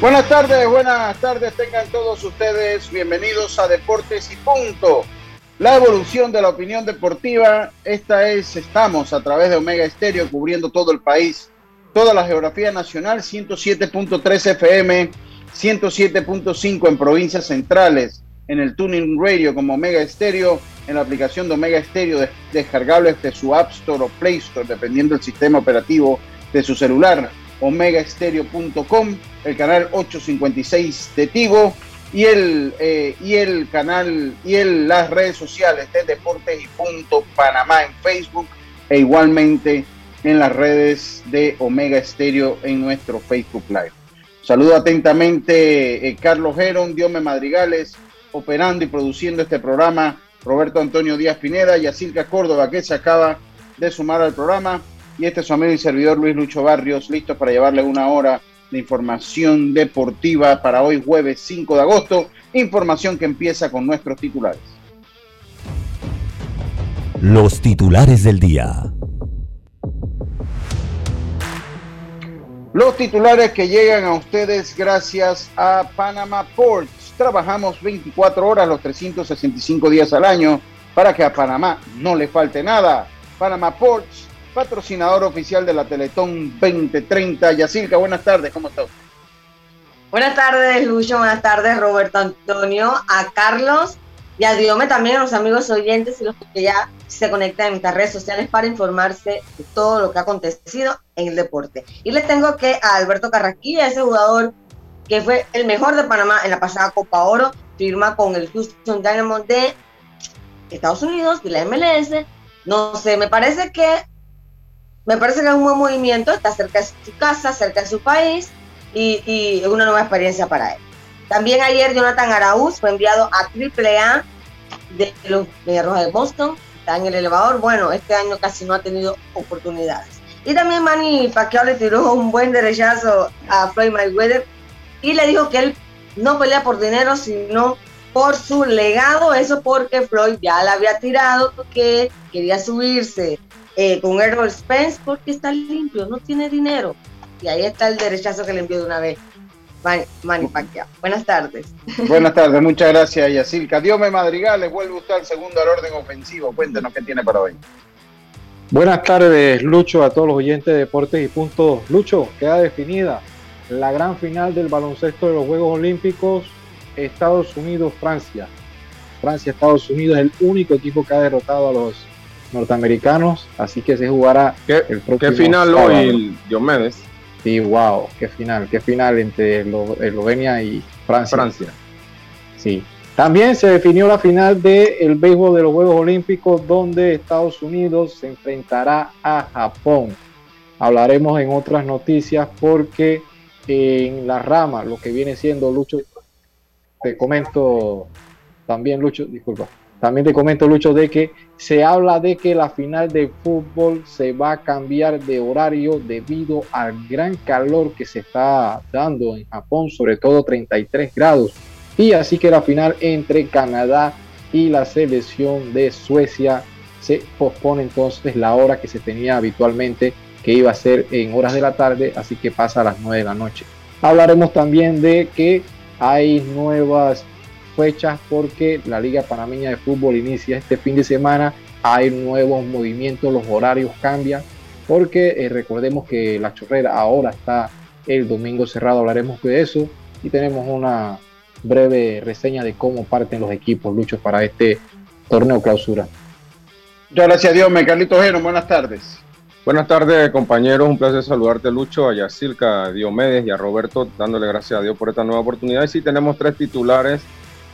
Buenas tardes, buenas tardes, tengan todos ustedes bienvenidos a Deportes y Punto. La evolución de la opinión deportiva, esta es, estamos a través de Omega Estéreo cubriendo todo el país, toda la geografía nacional, 107.3 FM, 107.5 en provincias centrales, en el Tuning Radio como Omega Estéreo, en la aplicación de Omega Estéreo descargable desde su App Store o Play Store, dependiendo del sistema operativo de su celular omegaestereo.com, el canal 856 de Tigo y el, eh, y el canal y el, las redes sociales de Deportes y Punto Panamá en Facebook e igualmente en las redes de Omega Estéreo en nuestro Facebook Live. Saludo atentamente eh, Carlos Geron, Diome Madrigales, operando y produciendo este programa, Roberto Antonio Díaz Pineda y Asilca Córdoba, que se acaba de sumar al programa y este es su amigo y servidor Luis Lucho Barrios, listo para llevarle una hora de información deportiva para hoy jueves 5 de agosto, información que empieza con nuestros titulares. Los titulares del día. Los titulares que llegan a ustedes gracias a Panama Ports. Trabajamos 24 horas los 365 días al año para que a Panamá no le falte nada. Panama Ports patrocinador oficial de la Teletón 2030. Yacirca, buenas tardes, ¿cómo estás? Buenas tardes, Lucho, buenas tardes, Roberto Antonio, a Carlos y a Diome también, a los amigos oyentes y los que ya se conectan en nuestras redes sociales para informarse de todo lo que ha acontecido en el deporte. Y les tengo que a Alberto Carrasquilla, ese jugador que fue el mejor de Panamá en la pasada Copa Oro, firma con el Houston Dynamo de Estados Unidos, de la MLS. No sé, me parece que me parece que es un buen movimiento, está cerca de su casa, cerca de su país y, es una nueva experiencia para él. También ayer Jonathan Araúz fue enviado a AAA de los Roja de Boston, está en el elevador. Bueno, este año casi no ha tenido oportunidades. Y también Manny Pacquiao le tiró un buen derechazo a Floyd Mayweather y le dijo que él no pelea por dinero, sino por su legado. Eso porque Floyd ya le había tirado que quería subirse eh, con Errol Spence porque está limpio, no tiene dinero. Y ahí está el derechazo que le envió de una vez. Manny Pacquiao. Buenas tardes. Buenas tardes, muchas gracias, Yacilca. Diome Madrigal, les vuelve usted al segundo al orden ofensivo. Cuéntenos qué tiene para hoy. Buenas tardes, Lucho, a todos los oyentes de Deportes y Puntos. Lucho, queda definida la gran final del baloncesto de los Juegos Olímpicos Estados Unidos-Francia. Francia, Estados Unidos es el único equipo que ha derrotado a los norteamericanos, así que se jugará ¿Qué, el próximo ¿Qué final hoy, Diomedes? Sí, wow, qué final, qué final entre Eslovenia y Francia. Francia. Sí. También se definió la final del el béisbol de los Juegos Olímpicos, donde Estados Unidos se enfrentará a Japón. Hablaremos en otras noticias porque en la rama, lo que viene siendo Lucho, te comento también, Lucho, disculpa, también te comento, Lucho, de que se habla de que la final de fútbol se va a cambiar de horario debido al gran calor que se está dando en Japón, sobre todo 33 grados. Y así que la final entre Canadá y la selección de Suecia se pospone entonces la hora que se tenía habitualmente, que iba a ser en horas de la tarde, así que pasa a las 9 de la noche. Hablaremos también de que hay nuevas fechas porque la Liga Panameña de Fútbol inicia este fin de semana hay nuevos movimientos, los horarios cambian, porque eh, recordemos que la chorrera ahora está el domingo cerrado, hablaremos de eso y tenemos una breve reseña de cómo parten los equipos, Lucho, para este torneo clausura. Muchas gracias, Dios. Me Carlitos Geno, buenas tardes. Buenas tardes, compañeros. Un placer saludarte, Lucho, a Yacirca, a Diomedes y a Roberto, dándole gracias a Dios por esta nueva oportunidad. Y sí, tenemos tres titulares.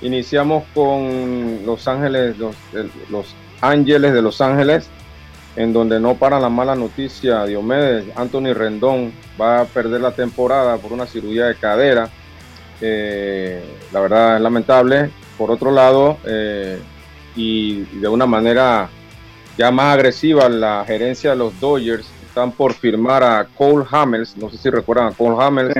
Iniciamos con Los Ángeles, los, los Ángeles de Los Ángeles, en donde no para la mala noticia, Diomedes, Anthony Rendón va a perder la temporada por una cirugía de cadera. Eh, la verdad es lamentable. Por otro lado, eh, y de una manera ya más agresiva, la gerencia de los Dodgers están por firmar a Cole Hamels. No sé si recuerdan a Cole Hamels.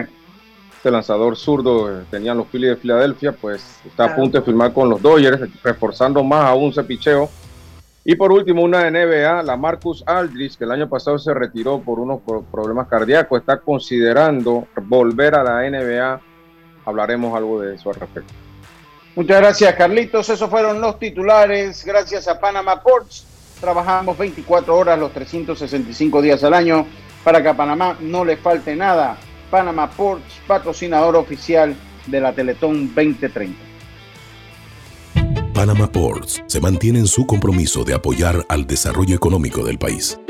Este lanzador zurdo eh, tenían los Phillies de Filadelfia, pues está a punto de firmar con los Dodgers, reforzando más aún ese picheo. Y por último, una NBA, la Marcus Aldridge, que el año pasado se retiró por unos problemas cardíacos, está considerando volver a la NBA. Hablaremos algo de eso al respecto. Muchas gracias, Carlitos. Esos fueron los titulares. Gracias a Panama Ports. Trabajamos 24 horas los 365 días al año para que a Panamá no le falte nada. Panama Ports, patrocinador oficial de la Teletón 2030. Panama Ports se mantiene en su compromiso de apoyar al desarrollo económico del país.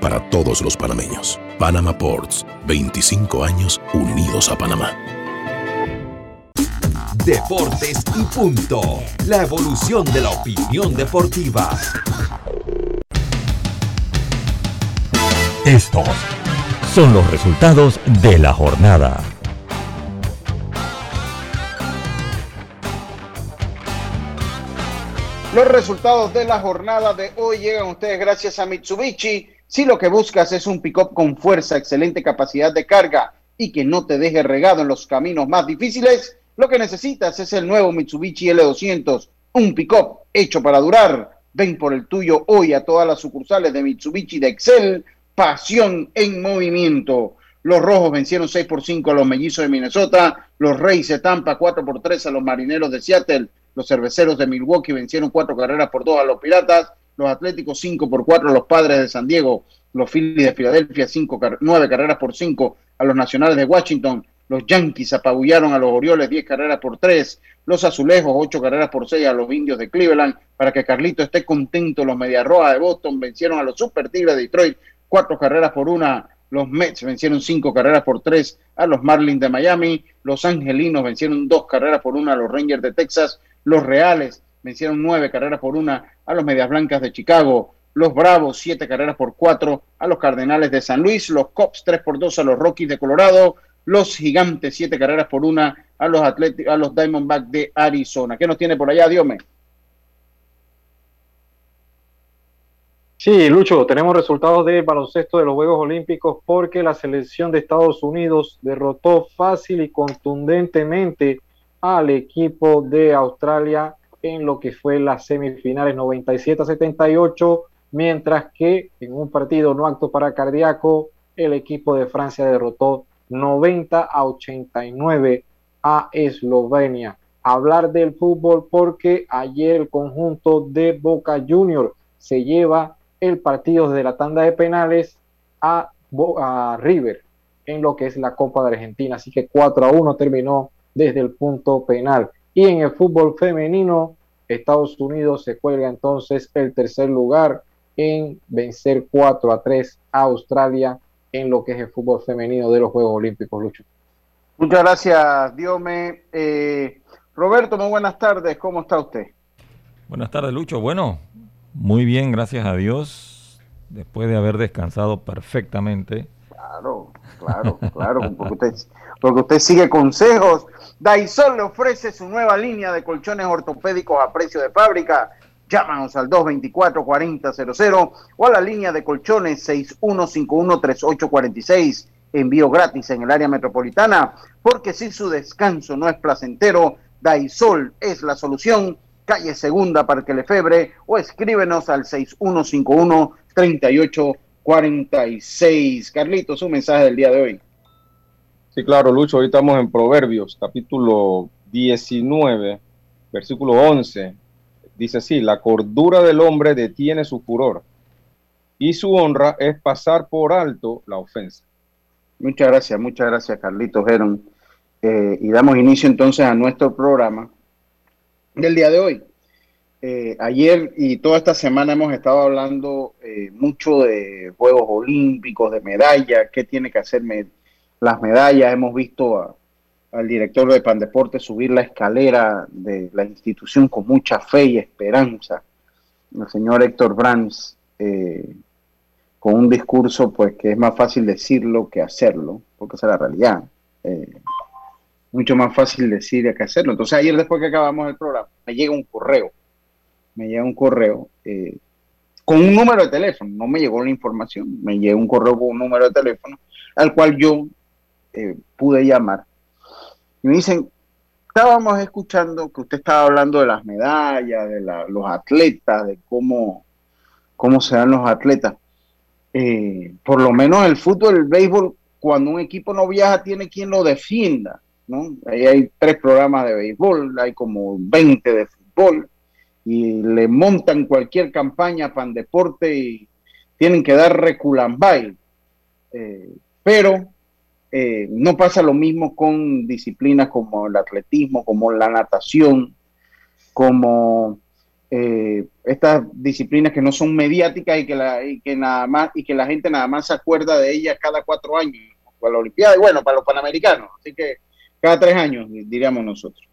para todos los panameños. Panama Ports, 25 años unidos a Panamá. Deportes y punto. La evolución de la opinión deportiva. Estos son los resultados de la jornada. Los resultados de la jornada de hoy llegan a ustedes gracias a Mitsubishi. Si lo que buscas es un pick-up con fuerza, excelente capacidad de carga y que no te deje regado en los caminos más difíciles, lo que necesitas es el nuevo Mitsubishi L200, un pick-up hecho para durar. Ven por el tuyo hoy a todas las sucursales de Mitsubishi de Excel. Pasión en movimiento. Los rojos vencieron 6 por 5 a los mellizos de Minnesota. Los Reyes de Tampa 4 por 3 a los marineros de Seattle. Los cerveceros de Milwaukee vencieron 4 carreras por 2 a los Piratas. Los Atléticos 5 por 4 a los Padres de San Diego. Los Phillies de Filadelfia 9 carreras por 5 a los Nacionales de Washington. Los Yankees apabullaron a los Orioles 10 carreras por 3. Los Azulejos 8 carreras por 6 a los Indios de Cleveland. Para que Carlito esté contento, los Mediarroa de Boston vencieron a los Super Tigres de Detroit 4 carreras por 1. Los Mets vencieron 5 carreras por 3 a los Marlins de Miami. Los Angelinos vencieron 2 carreras por 1 a los Rangers de Texas. Los Reales vencieron 9 carreras por 1 a los Medias Blancas de Chicago. Los Bravos 7 carreras por 4 a los Cardenales de San Luis. Los Cops 3 por 2 a los Rockies de Colorado los Gigantes, siete carreras por una a los, a los Diamondbacks de Arizona. ¿Qué nos tiene por allá, Diome? Sí, Lucho, tenemos resultados del baloncesto de los Juegos Olímpicos porque la selección de Estados Unidos derrotó fácil y contundentemente al equipo de Australia en lo que fue las semifinales 97 a 78, mientras que en un partido no acto para cardíaco, el equipo de Francia derrotó 90 a 89 a Eslovenia. Hablar del fútbol porque ayer el conjunto de Boca Junior se lleva el partido de la tanda de penales a, River en lo que es la Copa de Argentina. Así que 4 a 1 terminó desde el punto penal. Y en el fútbol femenino, Estados Unidos se cuelga entonces el tercer lugar en vencer 4 a 3 a Australia en lo que es el fútbol femenino de los Juegos Olímpicos, Lucho. Muchas gracias, Diome. Eh, Roberto, muy buenas tardes, ¿cómo está usted? Buenas tardes, Lucho. Bueno, muy bien, gracias a Dios, después de haber descansado perfectamente. Claro, claro, claro, porque usted, porque usted sigue consejos. Daisol le ofrece su nueva línea de colchones ortopédicos a precio de fábrica Llámanos al 224-4000 o a la línea de colchones 6151-3846. Envío gratis en el área metropolitana, porque si su descanso no es placentero, Daisol es la solución. Calle Segunda, Parque Lefebre, o escríbenos al 6151-3846. Carlitos, un mensaje del día de hoy. Sí, claro, Lucho, hoy estamos en Proverbios, capítulo 19, versículo 11 Dice así, la cordura del hombre detiene su furor y su honra es pasar por alto la ofensa. Muchas gracias, muchas gracias Carlitos Geron. Eh, y damos inicio entonces a nuestro programa del día de hoy. Eh, ayer y toda esta semana hemos estado hablando eh, mucho de Juegos Olímpicos, de medallas, qué tiene que hacer las medallas. Hemos visto a, al director de Pandeporte subir la escalera de la institución con mucha fe y esperanza, el señor Héctor Brands, eh, con un discurso pues que es más fácil decirlo que hacerlo, porque esa es la realidad. Mucho más fácil decir que hacerlo. Entonces ayer después que acabamos el programa, me llega un correo, me llega un correo eh, con un número de teléfono, no me llegó la información, me llega un correo con un número de teléfono al cual yo pude llamar y me dicen, estábamos escuchando que usted estaba hablando de las medallas, de los atletas, de cómo, cómo se dan los atletas. Eh, por lo menos el fútbol, el béisbol, cuando un equipo no viaja, tiene quien lo defienda. ¿no? Ahí hay tres programas de béisbol, hay como 20 de fútbol, y le montan cualquier campaña para deporte y tienen que dar reculambay. Eh, pero eh, no pasa lo mismo con disciplinas como el atletismo, como la natación, como eh, estas disciplinas que no son mediáticas y que, la, que nada más y que la gente nada más se acuerda de ellas cada cuatro años para la Olimpiada y bueno para los panamericanos así que cada tres años diríamos nosotros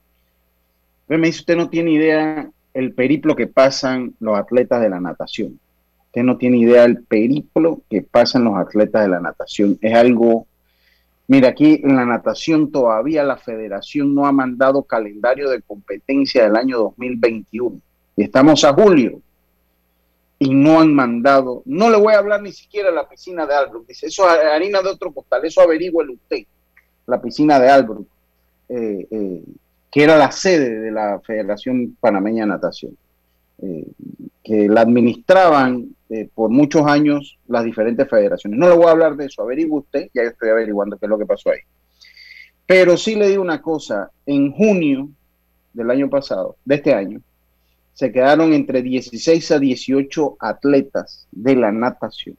pero me dice usted no tiene idea el periplo que pasan los atletas de la natación usted no tiene idea el periplo que pasan los atletas de la natación es algo Mira, aquí en la natación todavía la federación no ha mandado calendario de competencia del año 2021. Y estamos a julio. Y no han mandado, no le voy a hablar ni siquiera de la piscina de Albrook. Dice, eso es harina de otro costal, eso averigüe usted. La piscina de Albrook, eh, eh, que era la sede de la Federación Panameña de Natación. Eh, que la administraban eh, por muchos años las diferentes federaciones. No le voy a hablar de eso, averigüe usted, ya estoy averiguando qué es lo que pasó ahí. Pero sí le digo una cosa, en junio del año pasado, de este año, se quedaron entre 16 a 18 atletas de la natación.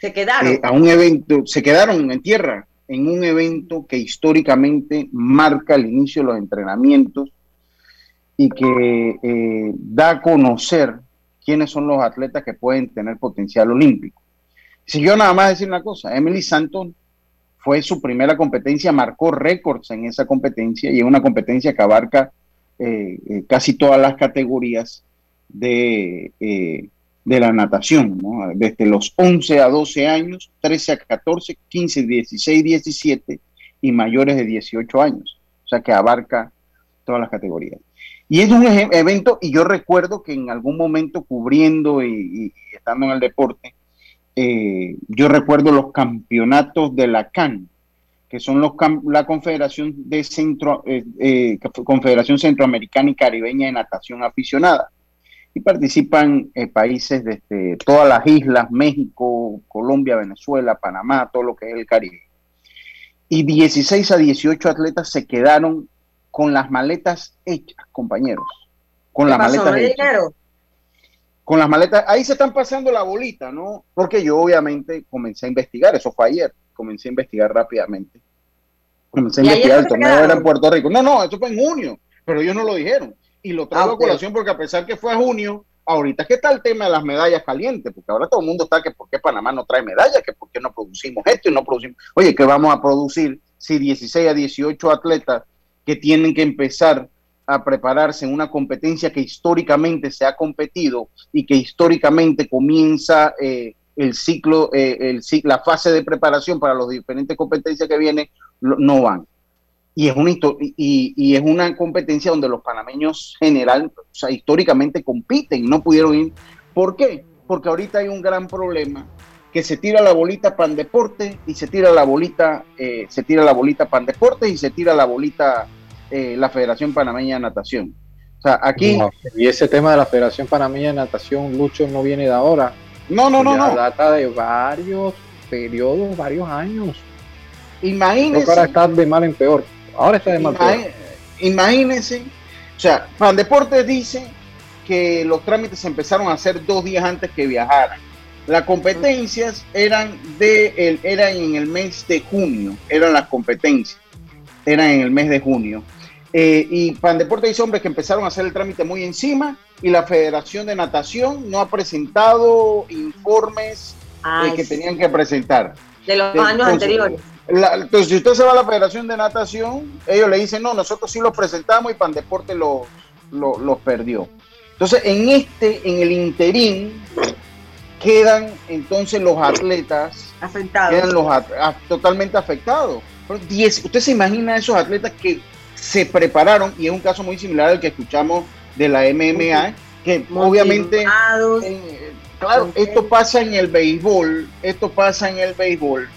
Se quedaron. Eh, a un evento, se quedaron en tierra, en un evento que históricamente marca el inicio de los entrenamientos y que eh, da a conocer quiénes son los atletas que pueden tener potencial olímpico. Si yo nada más decir una cosa, Emily Santos fue su primera competencia, marcó récords en esa competencia y es una competencia que abarca eh, eh, casi todas las categorías de, de la natación, desde los 11 a 12 años, 13 a 14, 15, 16, 17 y mayores de 18 años, o sea que abarca todas las categorías. Y es un evento, y yo recuerdo que en algún momento cubriendo y, estando en el deporte, eh, yo recuerdo los campeonatos de la CAN, que son los la Confederación de Centro, eh, eh, Confederación Centroamericana y Caribeña de Natación Aficionada. Y participan países desde todas las islas, México, Colombia, Venezuela, Panamá, todo lo que es el Caribe. Y 16 a 18 atletas se quedaron con las maletas hechas, compañeros. Con las maletas hechas. Con las maletas, ahí se están pasando la bolita, ¿no? Porque yo obviamente comencé a investigar, eso fue ayer, comencé a investigar rápidamente. Comencé a investigar, el torneo era en Puerto Rico. No, no, eso fue en junio, pero ellos no lo dijeron. Y lo traigo ah, a colación porque a pesar que fue junio, ahorita que está el tema de las medallas calientes, porque ahora todo el mundo está que por qué Panamá no trae medallas, que por qué no producimos esto y no producimos. Oye, ¿qué vamos a producir si 16 a 18 atletas que tienen que empezar a prepararse en una competencia que históricamente se ha competido y que históricamente comienza eh, el ciclo, eh, el, la fase de preparación para las diferentes competencias que vienen, no van. Y es una, y, y, es una competencia donde los panameños general, o sea, históricamente compiten, no pudieron ir. ¿Por qué? Porque ahorita hay un gran problema que se tira la bolita pan deporte y se tira la bolita, eh, se tira la bolita pan deporte y se tira la bolita eh, la Federación Panameña de Natación. O sea, aquí. y ese tema de la Federación Panameña de Natación, Lucho, no viene de ahora. No, no, no, no. Data de varios periodos, varios años. Imagínense. ahora está de mal en peor. Ahora está de mal. Imagínense. O sea, Pan Deportes dice que los trámites empezaron a hacer dos días antes que viajaran. Las competencias eran, de el, eran en el mes de junio, eran las competencias, eran en el mes de junio. Eh, y Pan Deporte dice, hombres, que empezaron a hacer el trámite muy encima y la Federación de Natación no ha presentado informes eh, que tenían que presentar. De los años anteriores. Entonces, si usted se va a la Federación de Natación, ellos le dicen, no, nosotros sí los presentamos y Pan Deporte los lo, perdió. Entonces, en este, en el interín, quedan entonces los atletas afectados. Quedan los totalmente afectados. usted se imagina esos atletas que se prepararon, y es un caso muy similar al que escuchamos de la MMA, que obviamente, eh, claro, esto pasa en el béisbol, esto pasa en el béisbol,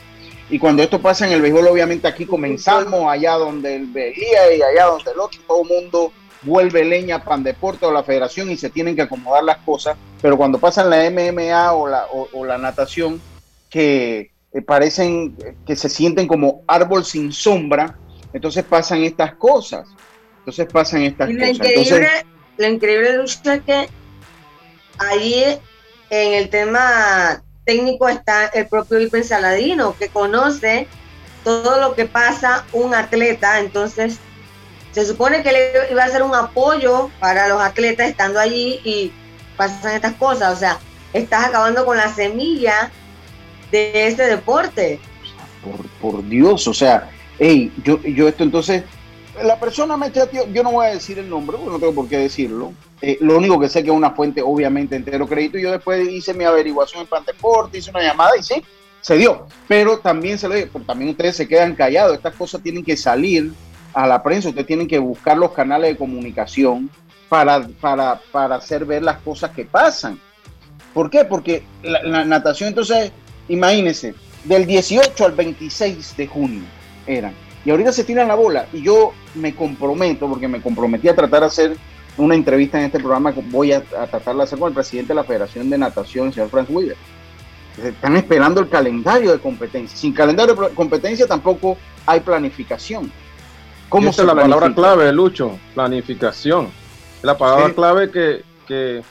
y cuando esto pasa en el béisbol, obviamente aquí comenzamos allá donde él veía y allá donde el otro, todo el mundo vuelve leña pan deporte o la federación y se tienen que acomodar las cosas, pero cuando pasan la MMA o la, o, la natación, que eh, parecen que se sienten como árbol sin sombra, entonces pasan estas cosas. Entonces pasan estas cosas. Increíble, lo increíble es que ahí en el tema técnico está el propio Ipen Saladino, que conoce todo lo que pasa un atleta, entonces se supone que le iba a ser un apoyo para los atletas estando allí y pasan estas cosas. O sea, estás acabando con la semilla de este deporte. Por, por Dios, o sea, hey, yo, yo esto entonces, la persona me chateó, yo no voy a decir el nombre porque no tengo por qué decirlo. Eh, lo único que sé que es una fuente, obviamente, entero crédito. Yo después hice mi averiguación en Pan Deporte, hice una llamada y sí, se dio. Pero también se le pero también ustedes se quedan callados. Estas cosas tienen que salir a la prensa, ustedes tienen que buscar los canales de comunicación para, para, para hacer ver las cosas que pasan. ¿Por qué? Porque la, natación, entonces, imagínense, del 18 al 26 de junio eran. Y ahorita se tiran la bola. Y yo me comprometo, porque me comprometí a tratar de hacer una entrevista en este programa, voy a, tratar de hacer con el presidente de la Federación de Natación, el señor Frank Wheeler. Están esperando el calendario de competencia. Sin calendario de competencia tampoco hay planificación. ¿Cómo se la palabra clave, Lucho? Planificación. La palabra clave que, que,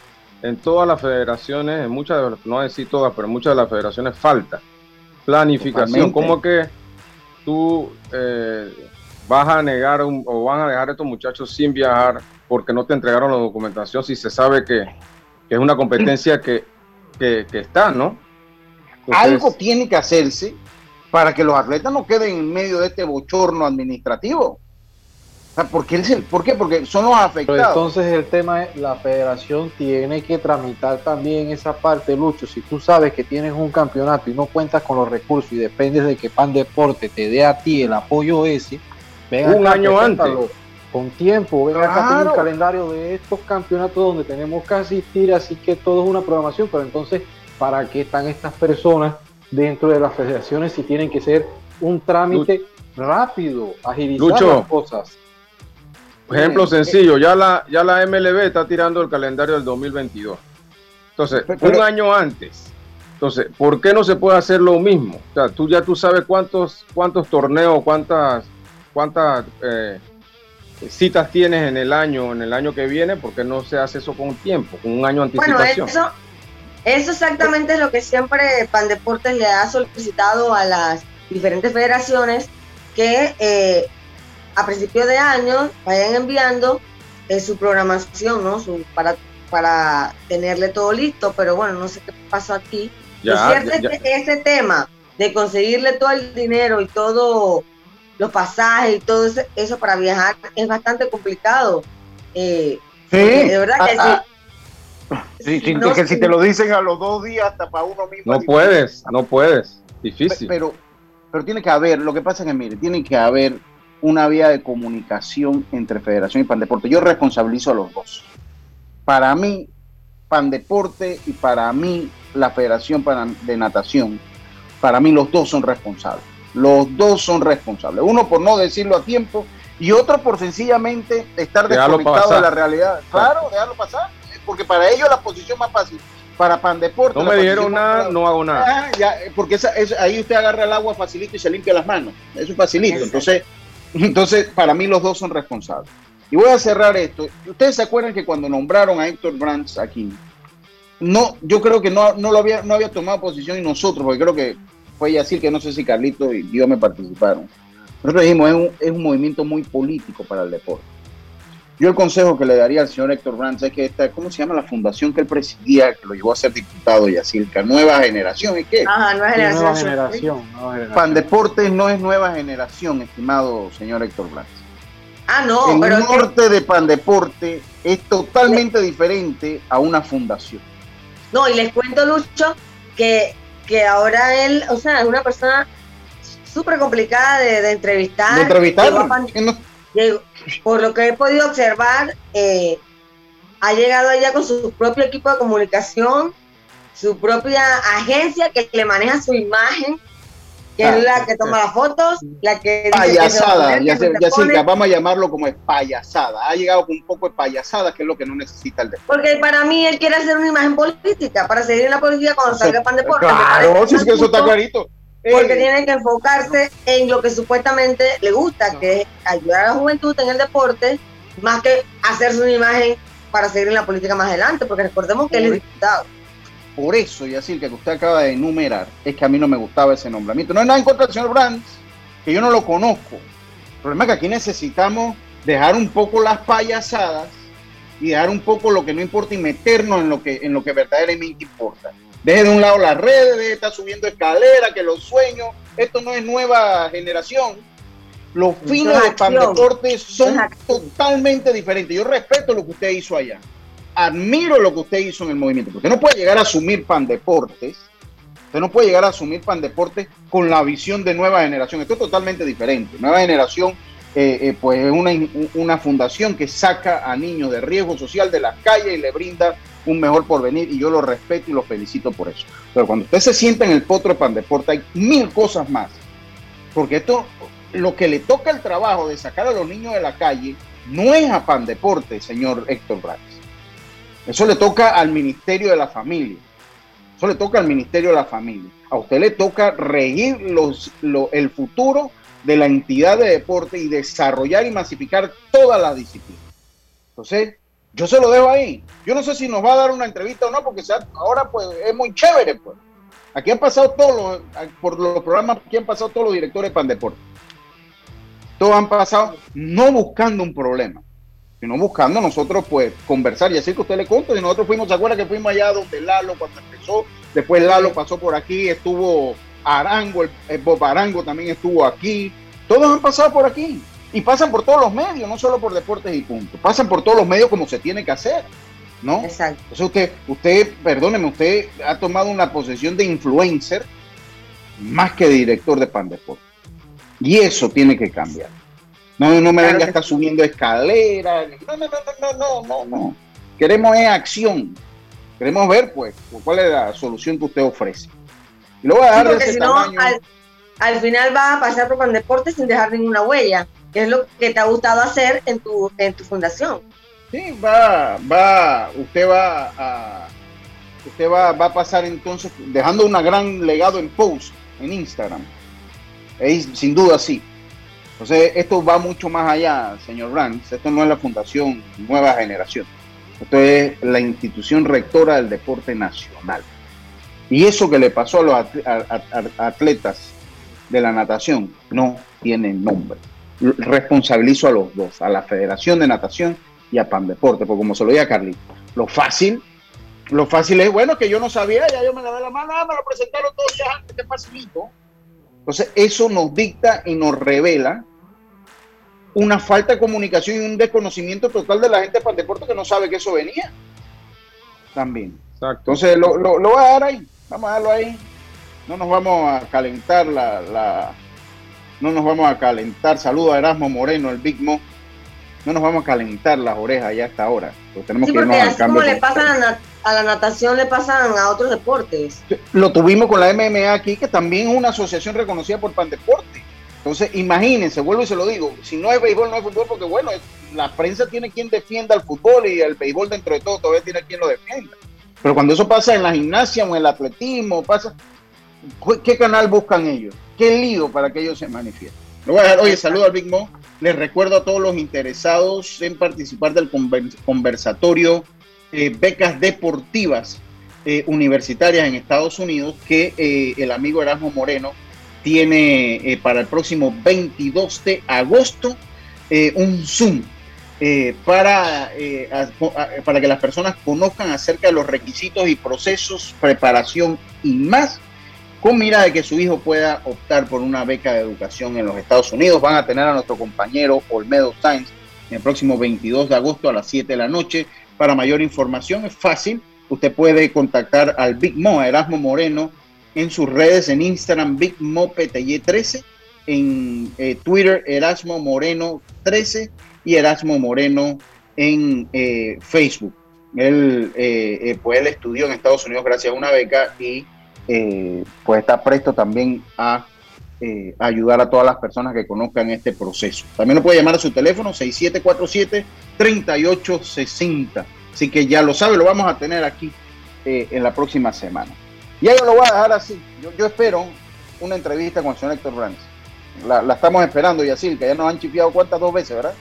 en todas las federaciones, en muchas, no decir todas, pero en muchas de las federaciones falta. Planificación. ¿Cómo que tú eh, vas a negar o van a dejar a estos muchachos sin viajar porque no te entregaron la documentación si se sabe que, es una competencia que, que, está, ¿no? Algo tiene que hacerse para que los atletas no queden en medio de este bochorno administrativo. ¿Por, qué? ¿Por qué? Porque son los afectados. entonces el tema es, la federación tiene que tramitar también esa parte, Lucho. Si tú sabes que tienes un campeonato y no cuentas con los recursos y dependes de que Pan Deporte te dé a ti el apoyo ese, venga un año antes. Con tiempo, venga acá, tengo un calendario de estos campeonatos donde tenemos que asistir, así que todo es una programación, pero entonces, ¿para qué están estas personas dentro de las federaciones si tienen que ser un trámite rápido, agilizar las cosas? Ejemplo sencillo, ya la, ya la MLB está tirando el calendario del 2022. Entonces, un año antes. Entonces, ¿por qué no se puede hacer lo mismo? O sea, tú ya tú sabes cuántos, cuántos torneos, cuántas, cuántas eh, citas tienes en el año, en el año que viene, ¿por qué no se hace eso con tiempo, con un año de anticipación? Bueno, eso, eso exactamente es lo que siempre Pan Deportes le ha solicitado a las diferentes federaciones que eh, a principio de año vayan enviando eh, su programación, ¿no? Su, para, para tenerle todo listo, pero bueno, no sé qué pasó aquí. Lo cierto es que ese tema de conseguirle todo el dinero y todo los pasajes y todo eso, para viajar es bastante complicado. Eh, sí, de verdad que ah, ah. sí. Sí, que si te lo dicen a los dos días hasta para uno mismo. No puedes, no puedes. Difícil. Pero, pero tiene que haber, lo que pasa es que, mire, tiene que haber una vía de comunicación entre Federación y Pandeporte. Yo responsabilizo a los dos. Para mí, Pandeporte y para mí, la Federación de Natación, para mí los dos son responsables. Los dos son responsables. Uno por no decirlo a tiempo y otro por sencillamente estar desconectado de la realidad. Claro, déjalo pasar, porque para ellos la posición más fácil para Pandeporte. No me dieron nada, no hago nada. Ah, ya, porque esa, ahí usted agarra el agua facilito y se limpia las manos. Eso es facilito. Entonces, entonces, para mí los dos son responsables. Y voy a cerrar esto. Ustedes se acuerdan que cuando nombraron a Héctor Brands aquí, no, yo creo que no, no lo había, no había tomado posición y nosotros, porque creo que fue así que no sé si Carlito y Dios me participaron. Nosotros dijimos, es un, es un movimiento muy político para el deporte. Yo el consejo que le daría al señor Héctor Brands es que esta, ¿cómo se llama la fundación que él presidía, que lo llevó a ser diputado y así, Nueva Generación, ¿es qué? Ajá, Nueva Generación. Nueva generación, nueva generación. Pandeportes no es Nueva Generación, estimado señor Héctor Brands. Ah, no, el pero norte de Pandeporte es totalmente diferente a una fundación. No, y les cuento, Lucho, que, que ahora él, o sea, es una persona súper complicada de, entrevistar. De entrevistar, por lo que he podido observar, eh, ha llegado allá con su propio equipo de comunicación, su propia agencia que le maneja su imagen, que es la que toma las fotos, la que... Payasada, ya, ya vamos a llamarlo como es payasada. Ha llegado con un poco de payasada, que es lo que no necesita el deporte. Porque para mí él quiere hacer una imagen política, para seguir en la política cuando salga pan deporte. Claro, si es que eso está clarito. Porque tiene que enfocarse en lo que supuestamente le gusta, que es ayudar a la juventud en el deporte, más que hacerse una imagen para seguir en la política más adelante, porque recordemos que él es diputado. Por eso, y así que usted acaba de enumerar, es que a mí no me gustaba ese nombramiento. No hay nada en contra del señor Brands, que yo no lo conozco. El problema es que aquí necesitamos dejar un poco las payasadas y dejar un poco lo que no importa y meternos en lo que, en lo que verdaderamente importa. Deje de un lado las redes, estar subiendo escaleras, que los sueños. Esto no es nueva generación. Los fines de Pandeportes son totalmente diferentes. Yo respeto lo que usted hizo allá. Admiro lo que usted hizo en el movimiento. Porque no puede llegar a asumir Pandeportes. Usted no puede llegar a asumir Pandeportes con la visión de nueva generación. Esto es totalmente diferente. Nueva generación eh, eh, pues es una, una, fundación que saca a niños de riesgo social de las calles y le brinda un mejor porvenir y yo lo respeto y lo felicito por eso. Pero cuando usted se sienta en el potro de Pandeporte hay mil cosas más. Porque esto, lo que le toca el trabajo de sacar a los niños de la calle, no es a Pandeporte, señor Héctor Braz. Eso le toca al Ministerio de la Familia. Eso le toca al Ministerio de la Familia. A usted le toca regir el futuro de la entidad de deporte y desarrollar y masificar todas las disciplinas. Entonces, yo se lo dejo ahí. Yo no sé si nos va a dar una entrevista o no, porque ahora pues es muy chévere. Pues. Aquí han pasado todos los, por los programas, aquí han pasado todos los directores de Pandeporte. Todos han pasado no buscando un problema, sino buscando nosotros pues conversar y así que usted le cuento. Y nosotros fuimos, ¿se acuerda que fuimos allá donde Lalo cuando empezó? Después Lalo pasó por aquí, estuvo Arango, el Bob Arango también estuvo aquí. Todos han pasado por aquí. Y pasan por todos los medios, no solo por deportes y punto. Pasan por todos los medios como se tiene que hacer. ¿No? Exacto. Entonces usted, usted, perdóneme, usted ha tomado una posición de influencer más que de director de Pandeport. Y eso tiene que cambiar. No, no me venga a estar subiendo escaleras. No, no, no, no, no, no, Queremos es acción. Queremos ver, pues, cuál es la solución que usted ofrece. Y de ese tamaño. Al, al, final va a pasar por Pandeporte sin dejar ninguna huella. ¿Qué es lo que te ha gustado hacer en tu, en tu fundación? Sí, va, va, usted va a, usted va, va a pasar entonces dejando un gran legado en post en Instagram. Es, sin duda sí. Entonces, esto va mucho más allá, señor Brands. Esto no es la Fundación Nueva Generación. Esto es la institución rectora del deporte nacional. Y eso que le pasó a los atletas de la natación no tiene nombre responsabilizo a los dos, a la Federación de Natación y a Pan Deporte, porque como se lo dije a Carlito, lo fácil, lo fácil es, bueno, que yo no sabía, ya yo me la la mano, ah, me lo presentaron todos días antes, que facilito. Entonces, eso nos dicta y nos revela una falta de comunicación y un desconocimiento total de la gente de Pan Deporte que no sabe que eso venía. También. Entonces, lo, lo, lo voy a dar ahí, vamos a darlo ahí. No nos vamos a calentar la no nos vamos a calentar. Saludo a Erasmo Moreno, el Big Mo. No nos vamos a calentar las orejas ya hasta ahora. Pues tenemos sí, que porque así como le pasan a, a, la natación, le pasan a otros deportes. Lo tuvimos con la MMA aquí, que también es una asociación reconocida por Pandeporte. Entonces, imagínense, vuelvo y se lo digo, si no hay béisbol, no hay fútbol, porque bueno, la prensa tiene quien defienda el fútbol y el béisbol dentro de todo todavía tiene quien lo defienda. Pero cuando eso pasa en la gimnasia o en el atletismo, pasa, ¿qué canal buscan ellos? ¿Qué lío para que ellos se manifiesten? Oye, saludo al Big Mo. Les recuerdo a todos los interesados en participar del conversatorio eh, becas deportivas eh, universitarias en Estados Unidos que eh, el amigo Erasmo Moreno tiene eh, para el próximo 22 de agosto eh, un Zoom eh, para, para que las personas conozcan acerca de los requisitos y procesos, preparación y más, con mira de que su hijo pueda optar por una beca de educación en los Estados Unidos. Van a tener a nuestro compañero Olmedo Sainz el próximo 22 de agosto a las 7 de la noche. Para mayor información es fácil, usted puede contactar al Big Mo, a Erasmo Moreno, en sus redes, en Instagram, Big Mo 13, en eh, Twitter, Erasmo Moreno 13 y Erasmo Moreno en eh, Facebook. Él, eh, pues él estudió en Estados Unidos gracias a una beca y pues está presto también a ayudar a todas las personas que conozcan este proceso. También lo puede llamar a su teléfono 6747-3860. Así que ya lo sabe, lo vamos a tener aquí en la próxima semana. Y yo lo voy a dejar así. Yo, yo espero una entrevista con el señor Héctor Ranz. La, la, estamos esperando, Yacil, que ya nos han chipeado cuántas, dos veces, ¿verdad?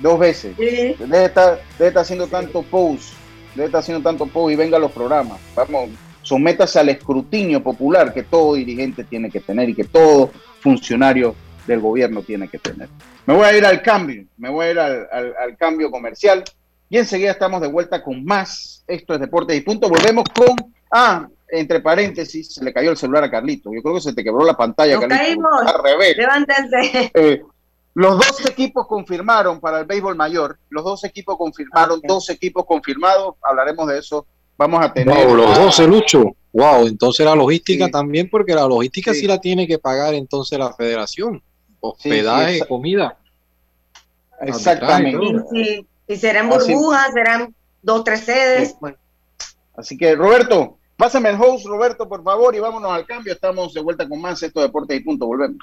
Dos veces. Sí. Debe, estar, debe estar haciendo tanto post, debe estar haciendo tanto post y venga a los programas. Vamos, sométase al escrutinio popular que todo dirigente tiene que tener y que todo funcionario del gobierno tiene que tener. Me voy a ir al cambio, me voy a ir al, al, al cambio comercial y enseguida estamos de vuelta con más. Esto es Deportes y Punto. Volvemos con. Ah, entre paréntesis, se le cayó el celular a Carlito. Yo creo que se te quebró la pantalla, Nos Carlito. caímos. Al revés. Levántense. Eh, los dos equipos confirmaron para el béisbol mayor. Los dos equipos confirmaron, Ok. dos equipos confirmados. Hablaremos de eso. Vamos a tener. Wow, los a- 12, Lucho. Wow, entonces la logística Sí. también, porque la logística sí. Sí. la tiene que pagar entonces la federación. Hospedaje, sí, comida. Exactamente. Y, serán Así- burbujas, serán dos, tres sedes. Bueno, Así que, Roberto, pásame el host, Roberto, por favor, y vámonos al cambio. Estamos de vuelta con más Esto Deportes y Punto. Volvemos.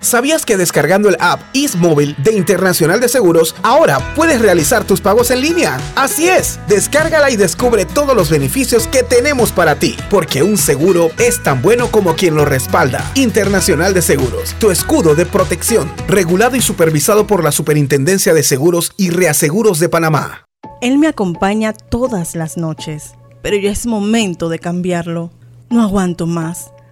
¿Sabías que descargando el app Móvil de Internacional de Seguros, ahora puedes realizar tus pagos en línea? Así es, descárgala y descubre todos los beneficios que tenemos para ti, porque un seguro es tan bueno como quien lo respalda. Internacional de Seguros, tu escudo de protección, regulado y supervisado por la Superintendencia de Seguros y Reaseguros de Panamá. Él me acompaña todas las noches, pero ya es momento de cambiarlo. No aguanto más.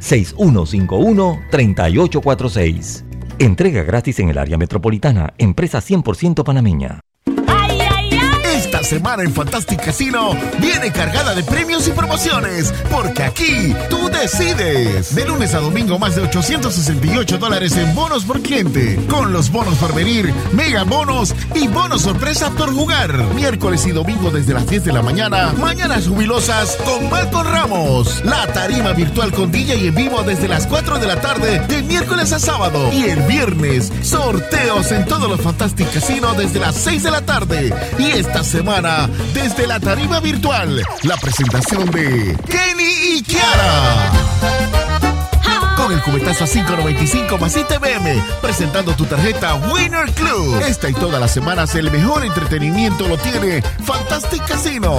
6151-3846. Entrega gratis en el área metropolitana, empresa 100% panameña. Semana en Fantastic Casino viene cargada de premios y promociones, porque aquí tú decides. De lunes a domingo más de 868 dólares en bonos por cliente, con los bonos por venir, mega bonos y bonos sorpresa por jugar. Miércoles y domingo desde las 10 de la mañana, mañanas jubilosas con Malcolm Ramos. La tarima virtual con DJ y en vivo desde las 4 de la tarde, de miércoles a sábado. Y el viernes, sorteos en todos los Fantastic Casino desde las 6 de la tarde. Y esta semana, desde la tarima virtual, la presentación de Kenny y Kiara. Con el cubetazo a 5.95 más ITBM, presentando tu tarjeta Winner Club. Esta y todas las semanas el mejor entretenimiento lo tiene Fantastic Casino.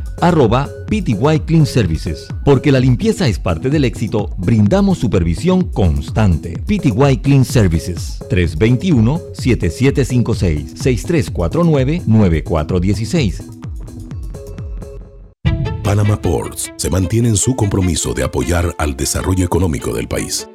arroba PTY Clean Services. Porque la limpieza es parte del éxito, brindamos supervisión constante. PTY Clean Services 321-7756-6349-9416. Panama Ports se mantiene en su compromiso de apoyar al desarrollo económico del país.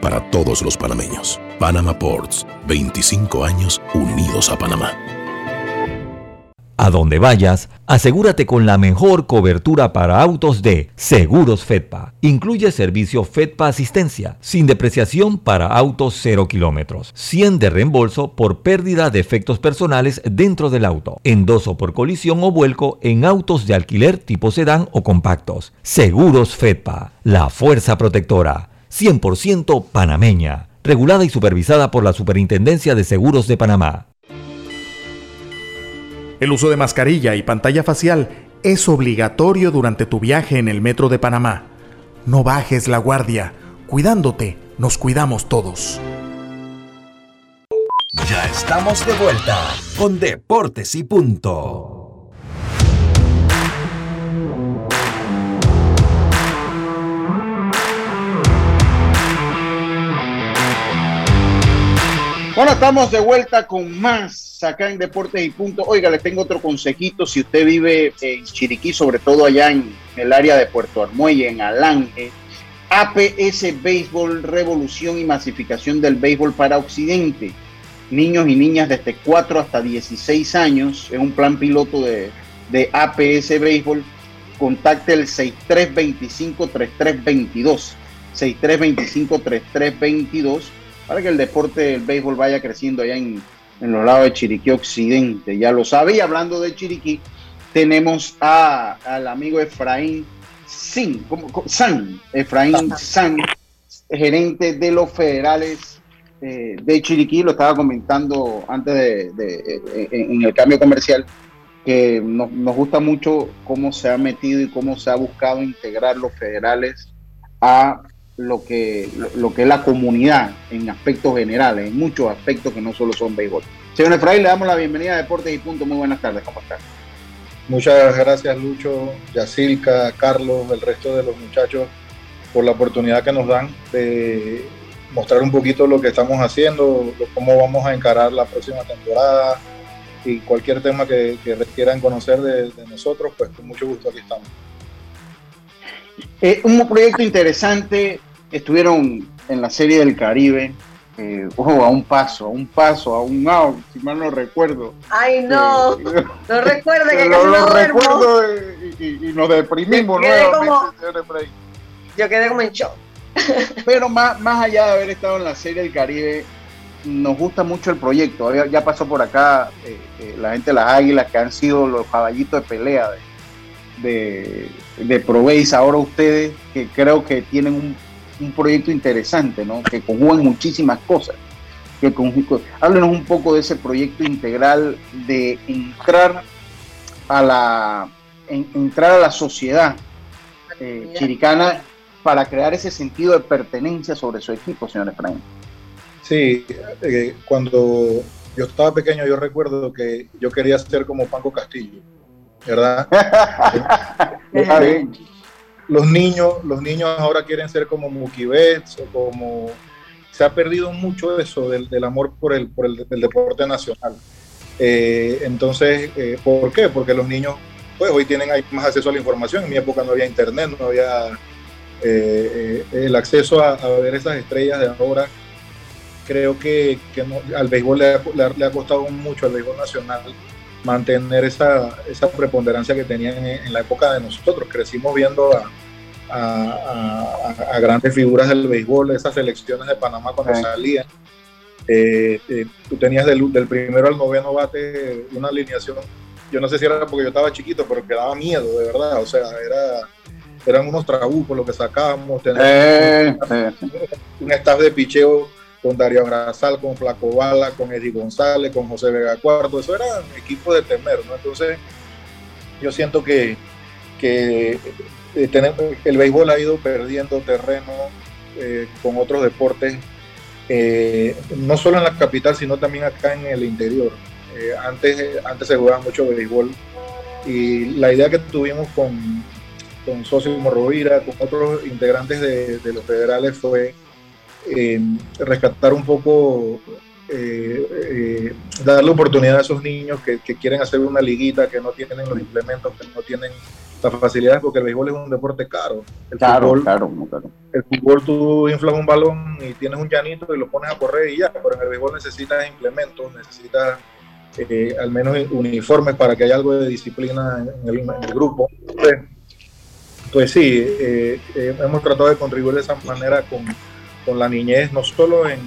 para todos los panameños. Panama Ports, 25 años unidos a Panamá. A donde vayas, asegúrate con la mejor cobertura para autos de Seguros Fedpa. Incluye servicio Fedpa Asistencia, sin depreciación para autos 0 kilómetros, 100 de reembolso por pérdida de efectos personales dentro del auto, endoso por colisión o vuelco en autos de alquiler tipo sedán o compactos. Seguros Fedpa, la fuerza protectora, 100% panameña, regulada y supervisada por la Superintendencia de Seguros de Panamá. El uso de mascarilla y pantalla facial es obligatorio durante tu viaje en el metro de Panamá. No bajes la guardia. Cuidándote, nos cuidamos todos. Ya estamos de vuelta con Deportes y Punto. Bueno, estamos de vuelta con más acá en Deportes y Punto. Oiga, le tengo otro consejito. Si usted vive en Chiriquí, sobre todo allá en el área de Puerto Armuelle, en Alange, APS Béisbol, revolución y masificación del béisbol para Occidente. Niños y niñas desde 4 hasta 16 años. Es un plan piloto de, de APS Béisbol. Contacte el 6325-3322. 6325-3322 para que el deporte del béisbol vaya creciendo allá en, en los lados de Chiriquí Occidente. Ya lo sabe. Y hablando de Chiriquí, tenemos a, al amigo Efraín Sin. San, Efraín San, gerente de los federales eh, de Chiriquí. Lo estaba comentando antes de, de- de- en el cambio comercial que nos, nos gusta mucho cómo se ha metido y cómo se ha buscado integrar los federales a lo que, lo, que es la comunidad en aspectos generales, en muchos aspectos que no solo son béisbol. Señor Efraín, le damos la bienvenida a Deportes y Punto. Muy buenas tardes, ¿cómo está? Muchas gracias Lucho, Yacilca, Carlos, el resto de los muchachos por la oportunidad que nos dan de mostrar un poquito lo que estamos haciendo, cómo vamos a encarar la próxima temporada y cualquier tema que, que quieran conocer de nosotros, pues con mucho gusto aquí estamos. Eh, un proyecto interesante, estuvieron en la Serie del Caribe, eh, a un paso, a un paso, a un out, si mal no recuerdo. Ay, no. No recuerde que lo, casi lo recuerdo eh, y, y- y nos deprimimos Me quedé nuevamente, como-. Yo quedé como en shock. Pero más, más allá de haber estado en la Serie del Caribe, nos gusta mucho el proyecto. Ya pasó por acá eh, eh, la gente de las Águilas, que han sido los caballitos de pelea de, de, de Proveis. Ahora ustedes, que creo que tienen un, un proyecto interesante, ¿no? que conjugan muchísimas cosas. Que conju- Háblenos un poco de ese proyecto integral de entrar a la, en- entrar a la sociedad eh, chiricana para crear ese sentido de pertenencia sobre su equipo, señor Efraín. Sí, eh, cuando yo estaba pequeño yo recuerdo que yo quería ser como Panco Castillo, ¿verdad? Está bien. los niños, los niños ahora quieren ser como Mookie Betts o como se ha perdido mucho eso del, del amor por el, por el, deporte nacional. Eh, entonces, eh, ¿por qué? Porque los niños, pues hoy tienen más acceso a la información. En mi época no había internet, no había Eh, el acceso a, ver esas estrellas de ahora, creo que, al béisbol le ha, costado mucho al béisbol nacional mantener esa, esa preponderancia que tenían en, la época de nosotros. Crecimos viendo a, grandes figuras del béisbol, esas selecciones de Panamá cuando salían. Eh, tú tenías del, del, primero al noveno bate una alineación, yo no sé si era porque yo estaba chiquito, pero que daba miedo, de verdad, o sea, era eran unos trabucos lo que sacábamos. Eh, un staff de picheo con Darío Grasal, con Flaco Bala, con Eddie González, con José Vega Cuarto. Eso era un equipo de temer, ¿no? Entonces, yo siento que, que eh, el béisbol ha ido perdiendo terreno eh, con otros deportes, no solo en la capital, sino también acá en el interior. antes, antes se jugaba mucho béisbol y la idea que tuvimos con, con Socio Morrovira, con otros integrantes de, los federales, fue eh, rescatar un poco, eh, eh, darle oportunidad a esos niños que, quieren hacer una liguita, que no tienen los implementos, que no tienen las facilidades, porque el béisbol es un deporte caro. El fútbol, claro, El fútbol tú inflas un balón y tienes un llanito y lo pones a correr y ya, pero en el béisbol necesitas implementos, necesitas al menos uniformes para que haya algo de disciplina en el, grupo pues sí, eh, eh, hemos tratado de contribuir de esa manera con, la niñez, no solo en,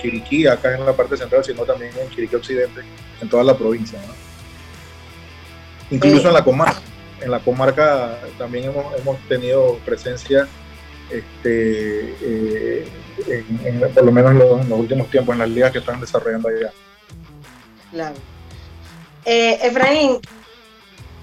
Chiriquí, acá en la parte central, sino también en Chiriquí Occidente, en toda la provincia. Incluso en la comarca. En la comarca también hemos, tenido presencia, este, eh, por lo menos en los, últimos tiempos, en las ligas que están desarrollando allá. Claro. Efraín,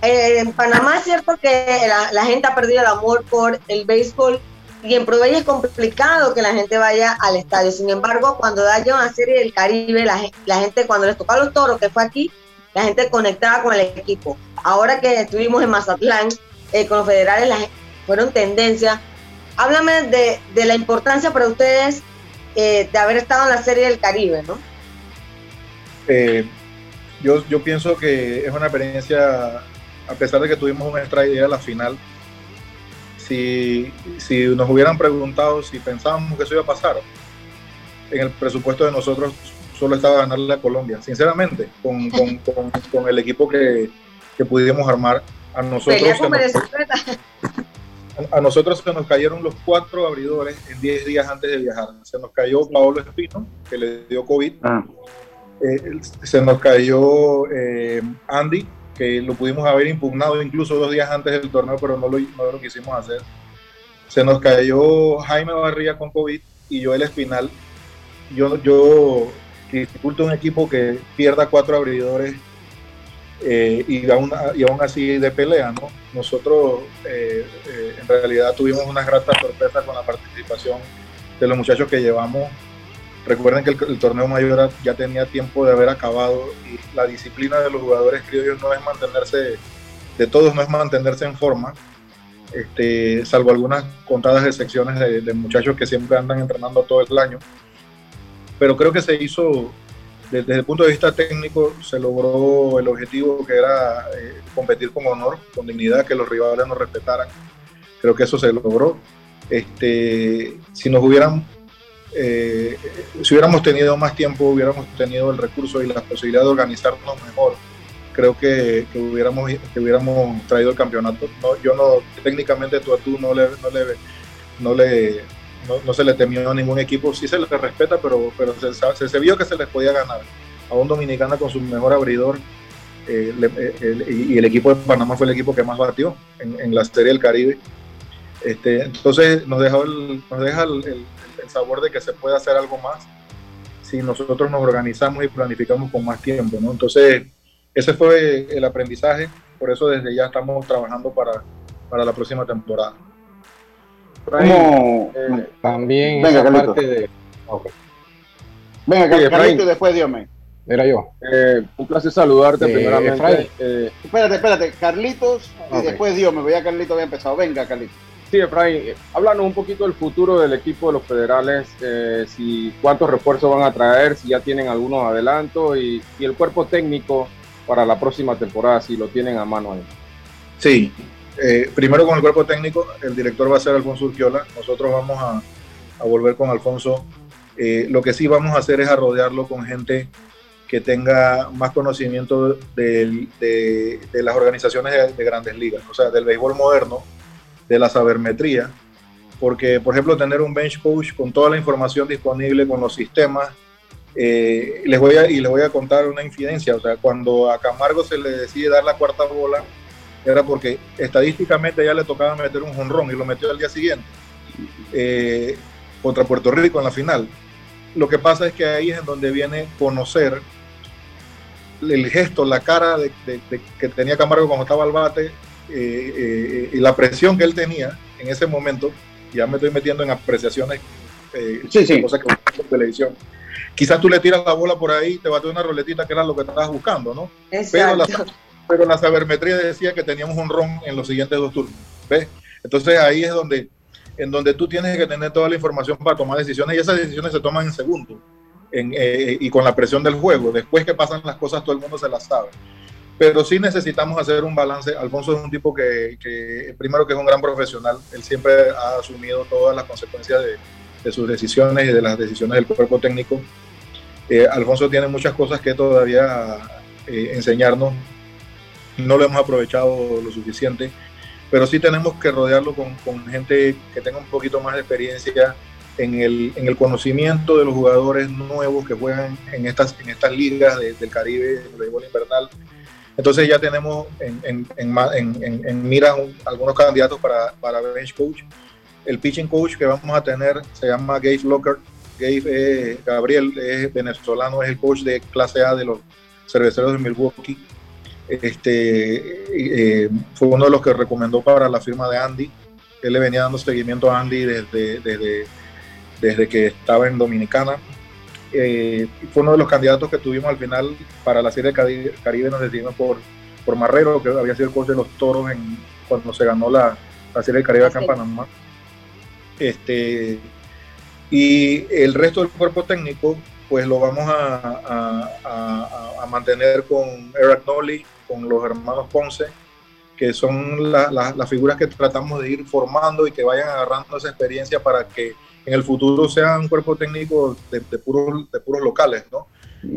eh, en Panamá es cierto que la, gente ha perdido el amor por el béisbol y en Proveña es complicado que la gente vaya al estadio. Sin embargo, cuando da yo una serie del Caribe, la, gente cuando les tocó a los toros, que fue aquí, la gente conectaba con el equipo. Ahora que estuvimos en Mazatlán eh, con los federales, fueron tendencia. Háblame de, la importancia para ustedes eh, de haber estado en la serie del Caribe, ¿no? yo, yo pienso que es una experiencia a pesar de que tuvimos una extra idea a la final, si, si nos hubieran preguntado si pensábamos que eso iba a pasar, en el presupuesto de nosotros solo estaba ganarle a Colombia, sinceramente, con, con, con, el equipo que, que, pudimos armar. A nosotros, se nos, a nosotros se nos cayeron los cuatro abridores en 10 días antes de viajar. Se nos cayó Paolo Espino, que le dio COVID. Ah. Eh, se nos cayó eh, Andy, que lo pudimos haber impugnado incluso dos días antes del torneo, pero no lo, no lo quisimos hacer. Se nos cayó Jaime Barría con COVID y yo el Espinal. Yo, yo dificulto un equipo que pierda cuatro abridores eh, y, aún, y aún así de pelea, ¿no? Nosotros eh, eh, en realidad tuvimos una grata sorpresa con la participación de los muchachos que llevamos Recuerden que el, torneo mayor ya tenía tiempo de haber acabado y la disciplina de los jugadores criollos no es mantenerse, de todos no es mantenerse en forma, este, salvo algunas contadas excepciones de, de muchachos que siempre andan entrenando todo el año. Pero creo que se hizo, desde, el punto de vista técnico, se logró el objetivo que era eh, competir con honor, con dignidad, que los rivales nos respetaran. Creo que eso se logró. Este, si nos hubieran eh, si hubiéramos tenido más tiempo, hubiéramos tenido el recurso y la posibilidad de organizarnos mejor, creo que, hubiéramos, que hubiéramos traído el campeonato. No, yo no, técnicamente tú a tú no le, no le, no le no, se le temió a ningún equipo, sí se le respeta, pero, pero se, se, vio que se les podía ganar. A un Dominicana con su mejor abridor, eh, eh, y el equipo de Panamá fue el equipo que más batió en, en la Serie del Caribe. Este, entonces nos, dejó el, nos deja el, sabor de que se puede hacer algo más si nosotros nos organizamos y planificamos con más tiempo, ¿no? Entonces, ese fue el aprendizaje, por eso desde ya estamos trabajando para, para la próxima temporada. Como eh, también venga, parte de... Venga, Carlito y después Diome. Era yo. Eh, un placer saludarte primeramente. Eh, espérate, espérate, Carlitos y después Diome. Voy a Carlito había empezado. Venga, Carlitos. Sí, Efraín, eh, háblanos un poquito del futuro del equipo de los federales, eh, si cuántos refuerzos van a traer, si ya tienen algunos adelantos y, el cuerpo técnico para la próxima temporada, si lo tienen a mano ahí. Sí, eh, primero con el cuerpo técnico, el director va a ser Alfonso Urquiola, nosotros vamos a, volver con Alfonso. Lo que sí vamos a hacer es rodearlo con gente que tenga más conocimiento de, las organizaciones de, grandes ligas, o sea, del béisbol moderno, de la sabermetría, porque, por ejemplo, tener un bench coach con toda la información disponible, con los sistemas, eh, les voy a, y les voy a contar una infidencia, o sea, cuando a Camargo se le decide dar la cuarta bola, era porque estadísticamente ya le tocaba meter un jonrón y lo metió al día siguiente eh, contra Puerto Rico en la final. Lo que pasa es que ahí es en donde viene conocer el gesto, la cara de, que tenía Camargo cuando estaba al bate eh, eh, y la presión que él tenía en ese momento. Ya me estoy metiendo en apreciaciones, cosas que en televisión. Quizás tú le tiras la bola por ahí, te bate una roletita que era lo que estabas buscando, ¿no? Pero la, pero la sabermetría decía que teníamos un ron en los siguientes dos turnos. ¿ves? Entonces ahí es donde, en donde tú tienes que tener toda la información para tomar decisiones y esas decisiones se toman en segundos eh, y con la presión del juego. Después que pasan las cosas todo el mundo se las sabe. Pero sí necesitamos hacer un balance. Alfonso es un tipo que, primero que es un gran profesional, él siempre ha asumido todas las consecuencias de, sus decisiones y de las decisiones del cuerpo técnico. Eh, Alfonso tiene muchas cosas que todavía eh, enseñarnos no lo hemos aprovechado lo suficiente, pero sí tenemos que rodearlo con, gente que tenga un poquito más de experiencia en el, en el conocimiento de los jugadores nuevos que juegan en estas, en estas ligas del Caribe, del béisbol invernal. Entonces ya tenemos en, mira algunos candidatos para, para bench coach. El pitching coach que vamos a tener se llama Gabe Locker. Gabe Gabriel es venezolano, es el coach de clase A de los cerveceros de Milwaukee este, eh, fue uno de los que recomendó para la firma de Andy. Él le venía dando seguimiento a Andy desde, desde, desde que estaba en Dominicana. Eh, fue uno de los candidatos que tuvimos al final para la Serie Caribe. Caribe nos decidimos por, por Marrero, que había sido el coach de los toros en, cuando se ganó la, la Serie Caribe acá en Panamá. Este, y el resto del cuerpo técnico, pues lo vamos a, a, mantener con Eric Nolly, con los hermanos Ponce, que son las figuras que tratamos de ir formando y que vayan agarrando esa experiencia para que en el futuro sea un cuerpo técnico de, puros, de puros locales, ¿no?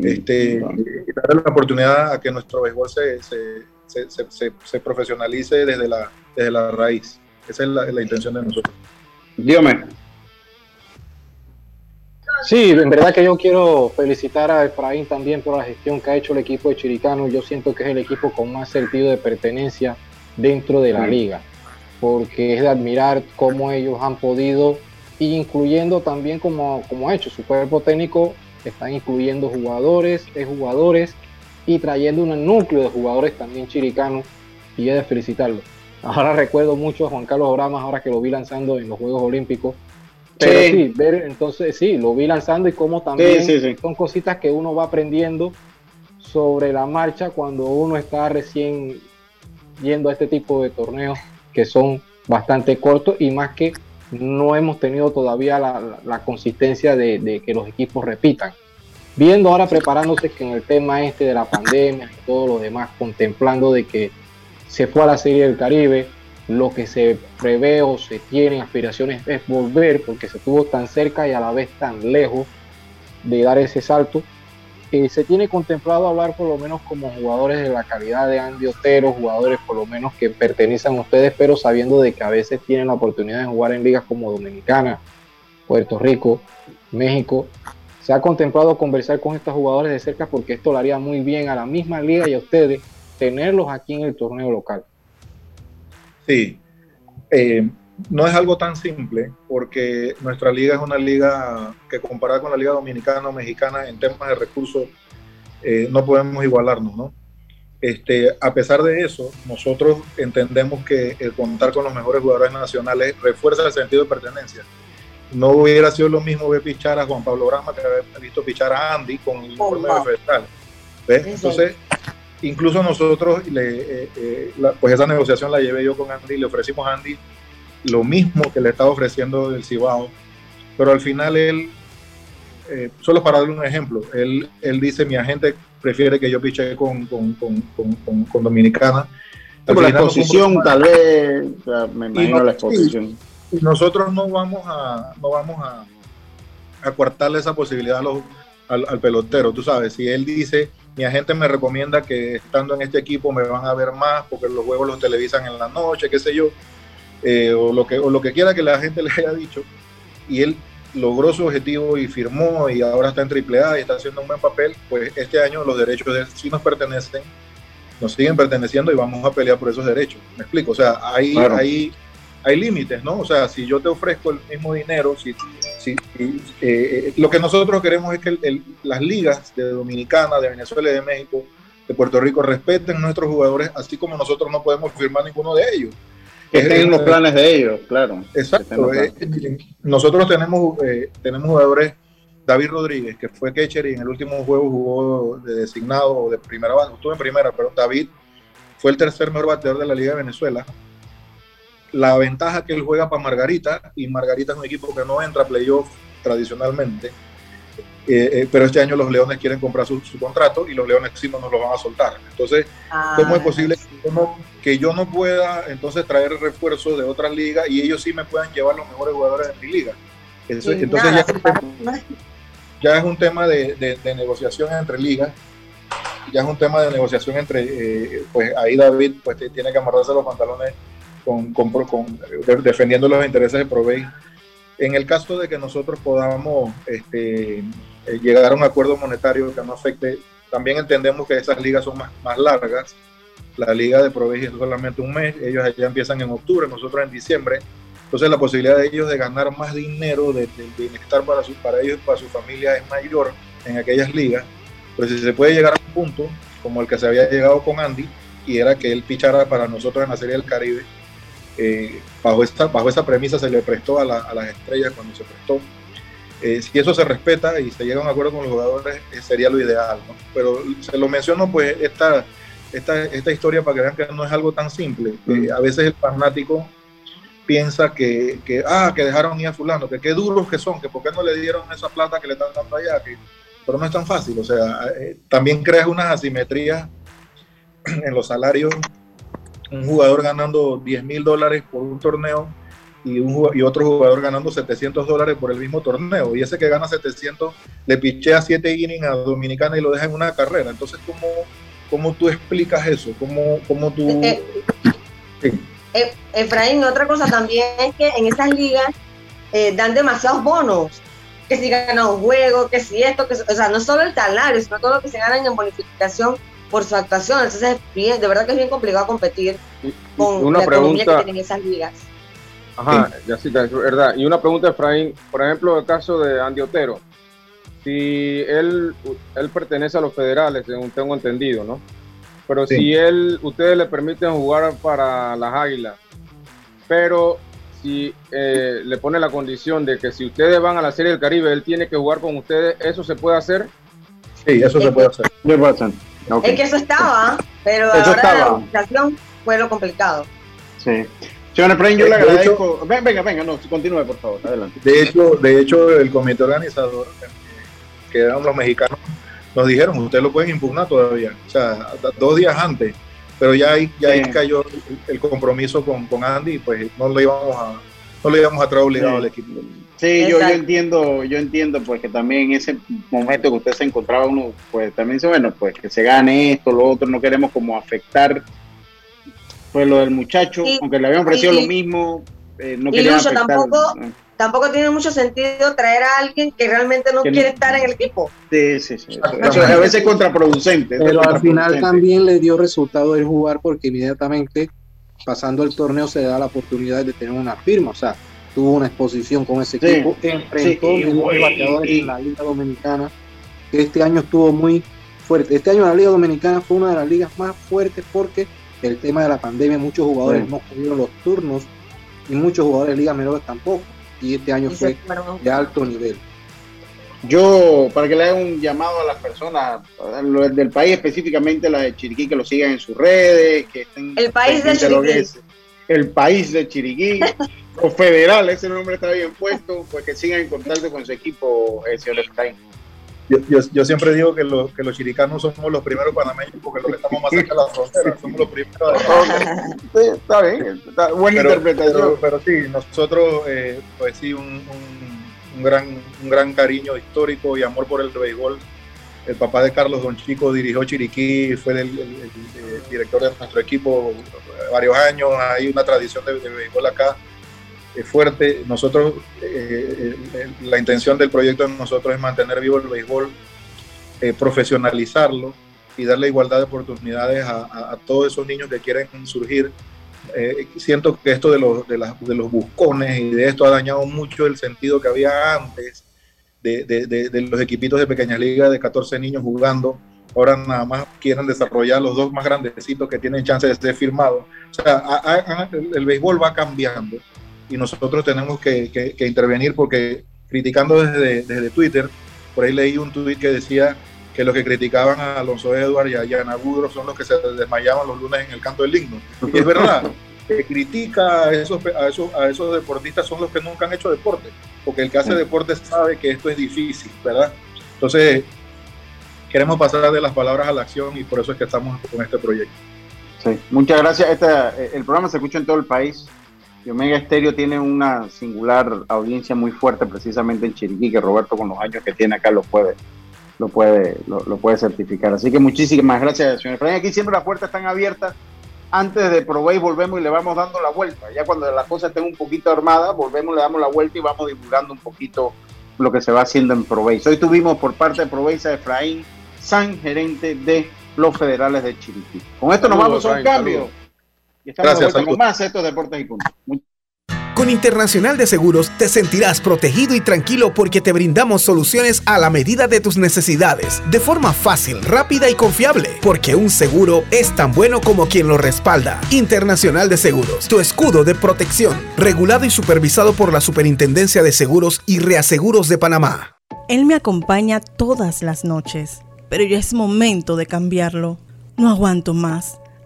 Este, darle la oportunidad a que nuestro béisbol se, se, se, profesionalice desde la, desde la raíz. Esa es la, la intención de nosotros. Dígame. Sí, en verdad que yo quiero felicitar a Efraín también por la gestión que ha hecho el equipo de Chiricano. Yo siento que es el equipo con más sentido de pertenencia dentro de la liga, porque es de admirar cómo ellos han podido, incluyendo también como, como ha hecho su cuerpo técnico, están incluyendo jugadores, jugadores y trayendo un núcleo de jugadores también chiricanos y he de felicitarlo. Ahora recuerdo mucho a Juan Carlos Oramas, ahora que lo vi lanzando en los Juegos Olímpicos, pero sí. ver, entonces sí, lo vi lanzando y como también son cositas que uno va aprendiendo sobre la marcha cuando uno está recién yendo a este tipo de torneos que son bastante cortos y más que no hemos tenido todavía la, consistencia de, de, que los equipos repitan. Viendo ahora preparándose que en el tema este de la pandemia y todo lo demás, contemplando de que se fue a la Serie del Caribe, lo que se prevé o se tiene aspiraciones es volver porque se estuvo tan cerca y a la vez tan lejos de dar ese salto. Eh, se tiene contemplado hablar por lo menos como jugadores de la calidad de Andy Otero, jugadores por lo menos que pertenecen a ustedes, pero sabiendo de que a veces tienen la oportunidad de jugar en ligas como Dominicana, Puerto Rico, México. Se ha contemplado conversar con estos jugadores de cerca porque esto le haría muy bien a la misma liga y a ustedes tenerlos aquí en el torneo local. Sí, eh, no es algo tan simple porque nuestra liga es una liga que comparada con la liga dominicana o mexicana en temas de recursos eh, no podemos igualarnos, ¿no? Este, a pesar de eso, nosotros entendemos que el contar con los mejores jugadores nacionales refuerza el sentido de pertenencia. No hubiera sido lo mismo ver pichar a Juan Pablo Grama que haber visto pichar a Andy con el informe de federal. ¿Ves? Entonces, Incluso nosotros, le, eh, eh, pues esa negociación la llevé yo con Andy, le ofrecimos a Andy lo mismo que le estaba ofreciendo el Cibao, pero al final él, eh, solo para darle un ejemplo, él, él dice, mi agente prefiere que yo piche con, con, con, con, Dominicana, la exposición, tal vez, me imagino la exposición. Y nosotros no vamos a, no vamos a, a coartarle esa posibilidad al, al, pelotero, tú sabes, si él dice, mi agente me recomienda que estando en este equipo me van a ver más porque los juegos los televisan en la noche, qué sé yo, eh, o, lo que, o lo que quiera que la gente le haya dicho, y él logró su objetivo y firmó y ahora está en AAA y está haciendo un buen papel, pues este año los derechos de él sí nos pertenecen, nos siguen perteneciendo y vamos a pelear por esos derechos. Me explico, o sea, hay, hay, hay límites, ¿no? O sea, si yo te ofrezco el mismo dinero, si, si, eh, lo que nosotros queremos es que las ligas de Dominicana, de Venezuela y de México, de Puerto Rico respeten a nuestros jugadores, así como nosotros no podemos firmar ninguno de ellos. Que estén en los planes de ellos, claro. Exacto. Eh, nosotros tenemos, eh, tenemos jugadores, David Rodríguez, que fue catcher y en el último juego jugó de designado de primera base, estuvo en primera, pero David fue el tercer mejor bateador de la Liga de Venezuela. La ventaja que él juega para Margarita, y Margarita es un equipo que no entra a playoff tradicionalmente, eh, pero este año los Leones quieren comprar su, contrato y los Leones sí no nos lo van a soltar. Entonces, ¿cómo es ah. posible que que yo no pueda entonces traer refuerzos de otras ligas y ellos sí me puedan llevar los mejores jugadores de mi liga. entonces ya, es un tema de, negociación entre ligas, ya es un tema de negociación entre, eh, pues ahí David pues tiene que amarrarse los pantalones con, con, defendiendo los intereses de Provey. En el caso de que nosotros podamos este, eh, llegar a un acuerdo monetario que no afecte, también entendemos que esas ligas son más, más largas la liga de Proveji es solamente un mes, ellos allá empiezan en octubre, nosotros en diciembre. Entonces la posibilidad de ellos de ganar más dinero, de, bienestar para, su, para ellos y para su familia es mayor en aquellas ligas. Pero si se puede llegar a un punto como el que se había llegado con Andy, y era que él pichara para nosotros en la Serie del Caribe, eh, bajo, esta, bajo esa premisa se le prestó a, las estrellas cuando se prestó. Eh, si eso se respeta y se llega a un acuerdo con los jugadores, eh, sería lo ideal. Pero se lo menciono, pues esta, esta, esta historia para que vean que no es algo tan simple. Mm. a veces el fanático piensa que, que, ah, que dejaron ir a fulano, que qué duros que son, que por qué no le dieron esa plata que le están dando allá, que, pero no es tan fácil. O sea, eh, también creas unas asimetrías en los salarios. Un jugador ganando 10 mil dólares por un torneo y, un, y otro jugador ganando 700 dólares por el mismo torneo. Y ese que gana 700 le pichea 7 innings a Dominicana y lo deja en una carrera. Entonces, ¿cómo, ¿Cómo tú explicas eso? ¿Cómo, cómo tú...? Eh, eh, Efraín, otra cosa también es que en esas ligas eh, dan demasiados bonos, que si ganan un juego, que si esto, que o sea, no solo el salario, sino todo lo que se ganan en bonificación por su actuación. Entonces, bien, de verdad que es bien complicado competir con una la pregunta, que tienen esas ligas. Ajá, ya sí, es verdad. Y una pregunta, Efraín, por ejemplo, el caso de Andy Otero si él, él pertenece a los federales, según tengo entendido, ¿no? Pero si él, ustedes le permiten jugar para las Águilas, pero si eh, le pone la condición de que si ustedes van a la Serie del Caribe, él tiene que jugar con ustedes, ¿eso se puede hacer? Sí, eso se puede hacer. Es que eso estaba, pero ahora la organización fue lo complicado. Sí. Señor Efraín, yo le agradezco. venga, venga, no, continúe, por favor, adelante. De hecho, de hecho el comité organizador que eran los mexicanos, nos dijeron, ustedes lo pueden impugnar todavía, o sea, dos días antes, pero ya ahí, ya ahí cayó el compromiso con, con Andy y pues no lo íbamos a, no le íbamos a traer obligado al equipo. Sí, yo, yo, entiendo, yo entiendo pues que también en ese momento que usted se encontraba uno, pues también dice, bueno, pues que se gane esto, lo otro, no queremos como afectar pues lo del muchacho, aunque le habían ofrecido lo mismo, eh, no y Lucho, tampoco, tampoco tiene mucho sentido traer a alguien que realmente no quiere estar en el equipo. Sí, sí, sí. a veces es contraproducente. Pero al final también le dio resultado el jugar porque inmediatamente pasando el torneo se da la oportunidad de tener una firma. O sea, tuvo una exposición con ese equipo, enfrentó a bateadores en la Liga Dominicana, que este año estuvo muy fuerte. Este año la Liga Dominicana fue una de las ligas más fuertes porque el tema de la pandemia, muchos jugadores no pudieron los turnos y muchos jugadores de ligas menores tampoco y este año fue de alto nivel. Yo, para que le haga un llamado a las personas del país, específicamente la de Chiriquí, que lo sigan en sus redes, que estén... El país de Chiriquí. el país de Chiriquí, o federal, ese nombre está bien puesto, pues que sigan en contacto con su equipo, el señor Efraín. Yo, siempre digo que, que los chiricanos somos los primeros panameños porque los que estamos más cerca de la frontera, somos los primeros. sí, está bien, está buena interpretación. Pero, sí, nosotros, eh, pues sí, un, un, gran, un gran cariño histórico y amor por el béisbol. El papá de Carlos Don Chico dirigió Chiriquí, fue el, director de nuestro equipo varios años, hay una tradición de, de béisbol acá fuerte. Nosotros, eh, eh, la intención del proyecto de nosotros es mantener vivo el béisbol, eh, profesionalizarlo y darle igualdad de oportunidades a, todos esos niños que quieren surgir. siento que esto de los, de, de, los buscones y de esto ha dañado mucho el sentido que había antes de, de los equipitos de pequeñas ligas de 14 niños jugando ahora nada más quieren desarrollar los dos más grandecitos que tienen chance de ser firmados. O sea, el béisbol va cambiando y nosotros tenemos que, intervenir porque criticando desde, desde, Twitter, por ahí leí un tweet que decía que los que criticaban a Alonso Edward y a Yana Budro son los que se desmayaban los lunes en el canto del himno. Y es verdad, que critica a esos, a, esos, a esos deportistas son los que nunca han hecho deporte, porque el que hace deporte sabe que esto es difícil, ¿verdad? Entonces, queremos pasar de las palabras a la acción y por eso es que estamos con este proyecto. Sí, muchas gracias. Este, el programa se escucha en todo el país. Y Omega Estéreo tiene una singular audiencia muy fuerte precisamente en Chiriquí, que Roberto con los años que tiene acá lo puede, lo puede, lo, puede certificar. Así que muchísimas gracias, señor Efraín. Aquí siempre las puertas están abiertas. Antes de y volvemos y le vamos dando la vuelta. Ya cuando las cosas estén un poquito armadas, volvemos, le damos la vuelta y vamos divulgando un poquito lo que se va haciendo en Proveis. Hoy tuvimos por parte de Proveis a Efraín San, gerente de los federales de Chiriquí. Con esto nos vamos a un cambio. Gracias, con más estos deportes y puntos. Con Internacional de Seguros te sentirás protegido y tranquilo porque te brindamos soluciones a la medida de tus necesidades, de forma fácil, rápida y confiable, porque un seguro es tan bueno como quien lo respalda. Internacional de Seguros, tu escudo de protección, regulado y supervisado por la Superintendencia de Seguros y Reaseguros de Panamá. Él me acompaña todas las noches, pero ya es momento de cambiarlo. No aguanto más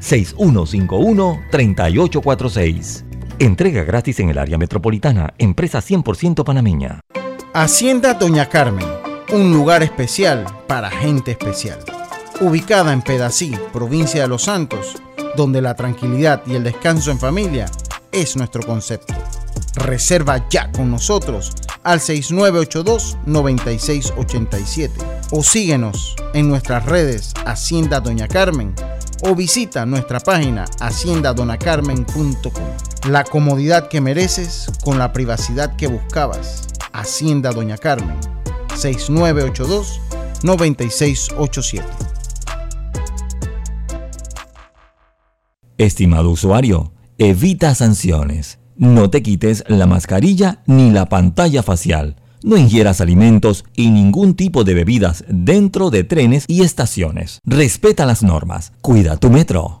6151-3846. Entrega gratis en el área metropolitana. Empresa 100% panameña. Hacienda Doña Carmen. Un lugar especial para gente especial. Ubicada en Pedací, provincia de Los Santos, donde la tranquilidad y el descanso en familia es nuestro concepto. Reserva ya con nosotros al 6982-9687 o síguenos en nuestras redes Hacienda Doña Carmen o visita nuestra página haciendadonacarmen.com. La comodidad que mereces con la privacidad que buscabas. Hacienda Doña Carmen, 6982-9687. Estimado usuario, evita sanciones. No te quites la mascarilla ni la pantalla facial no ingieras alimentos y ningún tipo de bebidas dentro de trenes y estaciones. Respeta las normas. Cuida tu metro.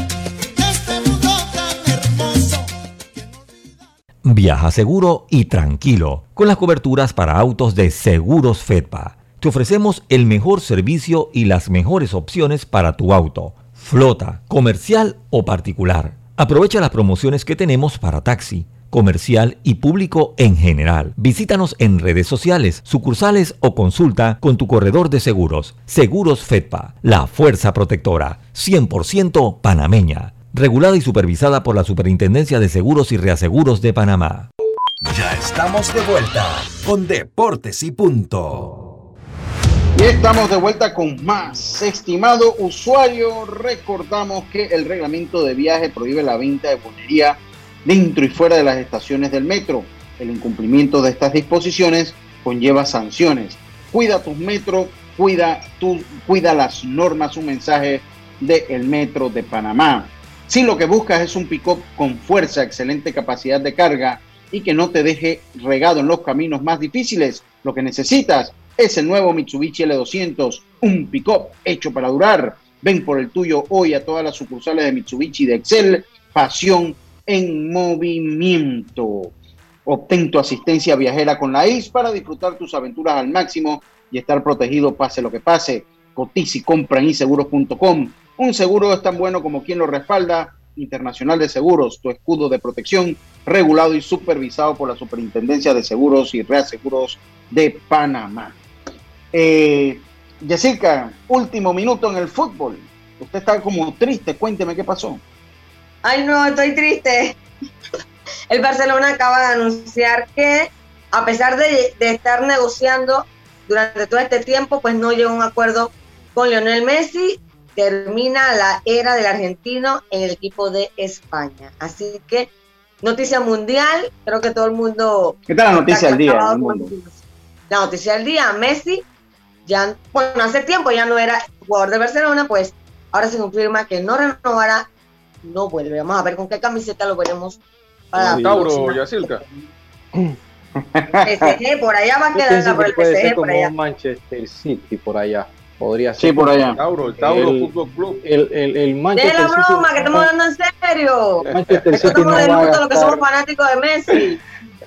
Viaja seguro y tranquilo con las coberturas para autos de Seguros Fedpa. Te ofrecemos el mejor servicio y las mejores opciones para tu auto, flota, comercial o particular. Aprovecha las promociones que tenemos para taxi, comercial y público en general. Visítanos en redes sociales, sucursales o consulta con tu corredor de seguros. Seguros Fedpa, la fuerza protectora, 100% panameña regulada y supervisada por la Superintendencia de Seguros y Reaseguros de Panamá. Ya estamos de vuelta con Deportes y Punto. Y estamos de vuelta con más. Estimado usuario, recordamos que el reglamento de viaje prohíbe la venta de bonería dentro y fuera de las estaciones del metro. El incumplimiento de estas disposiciones conlleva sanciones. Cuida tus metros, cuida, tu, cuida las normas, un mensaje del Metro de Panamá. Si lo que buscas es un pick-up con fuerza, excelente capacidad de carga y que no te deje regado en los caminos más difíciles, lo que necesitas es el nuevo Mitsubishi L200, un pick-up hecho para durar. Ven por el tuyo hoy a todas las sucursales de Mitsubishi de Excel. Pasión en movimiento. Obtén tu asistencia viajera con la IS para disfrutar tus aventuras al máximo y estar protegido pase lo que pase. Cotiza y compra en iseguros.com. Un seguro es tan bueno como quien lo respalda. Internacional de Seguros, tu escudo de protección, regulado y supervisado por la Superintendencia de Seguros y Reaseguros de Panamá. Eh, Jessica, último minuto en el fútbol. Usted está como triste, cuénteme qué pasó. Ay, no, estoy triste. El Barcelona acaba de anunciar que, a pesar de, estar negociando durante todo este tiempo, pues no llegó a un acuerdo con Lionel Messi. Termina la era del argentino en el equipo de España. Así que, noticia mundial, creo que todo el mundo. ¿Qué tal la noticia del día? La noticia del día, Messi ya, bueno, hace tiempo ya no era jugador de Barcelona, pues ahora se confirma que no renovará, no vuelve. Vamos a ver con qué camiseta lo veremos para la Tauro, Yacilca. PSG, por allá va a quedar por el PSG, por allá. Manchester City, por allá. Podría ser. Sí, por allá. Tauro, el Tauro el, Fútbol Club. El, el, el Manchester De la broma, City, que estamos hablando en serio. Manchester City estamos no de va a luto, lo que somos fanáticos de Messi.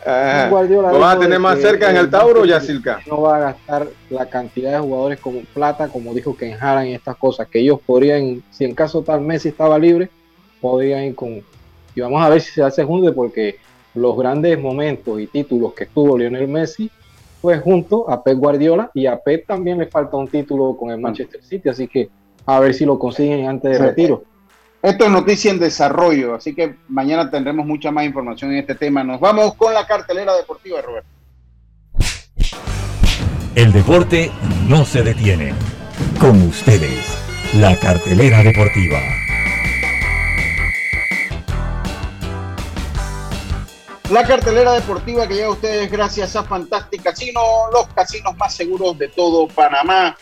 Ah, ¿Lo vas a tener más cerca en el Tauro, Yacilca? No va a gastar la cantidad de jugadores como plata, como dijo que enjaran y estas cosas, que ellos podrían, si en caso tal Messi estaba libre, podrían ir con. Y vamos a ver si se hace junto, porque los grandes momentos y títulos que estuvo Lionel Messi fue junto a Pep Guardiola y a Pep también le falta un título con el Manchester City, así que a ver si lo consiguen antes de Sí. retiro. Esto es noticia en desarrollo, así que mañana tendremos mucha más información en este tema. Nos vamos con la cartelera deportiva, Roberto. El deporte no se detiene. Con ustedes, la cartelera deportiva. La cartelera deportiva que llega a ustedes gracias a Fantastic Casino, los casinos más seguros de todo Panamá.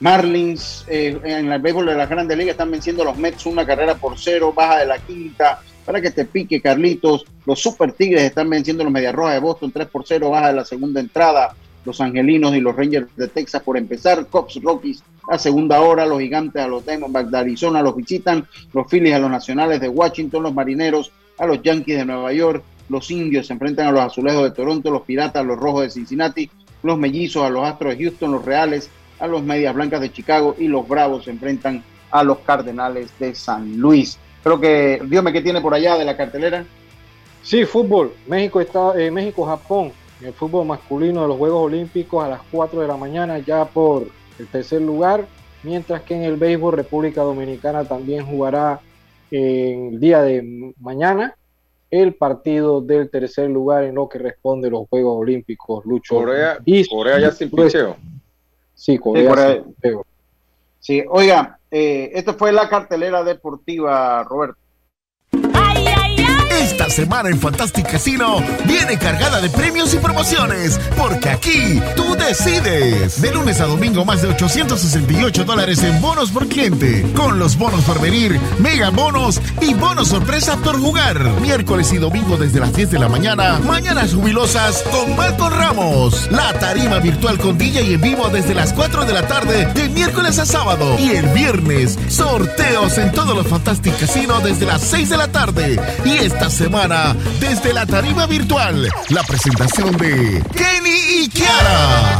Marlins eh, en el béisbol de las grandes ligas están venciendo a los Mets una carrera por cero, baja de la quinta, para que te pique Carlitos. Los Super Tigres están venciendo a los Medias Rojas de Boston 3 por 0, baja de la segunda entrada. Los Angelinos y los Rangers de Texas por empezar. Cops Rockies a segunda hora. Los Gigantes a los Diamondbacks de Arizona los visitan. Los Phillies a los Nacionales de Washington. Los Marineros a los Yankees de Nueva York. Los Indios se enfrentan a los Azulejos de Toronto. Los Piratas a los Rojos de Cincinnati. Los Mellizos a los Astros de Houston. Los Reales a los Medias Blancas de Chicago. Y los Bravos se enfrentan a los Cardenales de San Luis. Creo que, dígame qué tiene por allá de la cartelera. Sí, fútbol. México está, eh, México, Japón. El fútbol masculino de los Juegos Olímpicos a las 4 de la mañana, ya por el tercer lugar. Mientras que en el béisbol, República Dominicana también jugará en el día de mañana el partido del tercer lugar en lo que responde los Juegos Olímpicos. Lucho. Corea, Y- Corea ya sin picheo. Sí, Corea. Sí, Corea. sin picheo. Sí, oiga, eh, esta fue la cartelera deportiva, Roberto. Esta semana en Fantastic Casino viene cargada de premios y promociones, porque aquí tú decides. De lunes a domingo más de 868 dólares en bonos por cliente, con los bonos por venir, mega bonos y bonos sorpresa por jugar. Miércoles y domingo desde las 10 de la mañana, mañanas jubilosas con Malcolm Ramos. La tarima virtual con DJ y en vivo desde las 4 de la tarde, de miércoles a sábado. Y el viernes, sorteos en todos los Fantastic Casino desde las 6 de la tarde. Y esta semana, desde la tarima virtual, la presentación de Kenny y Kiara.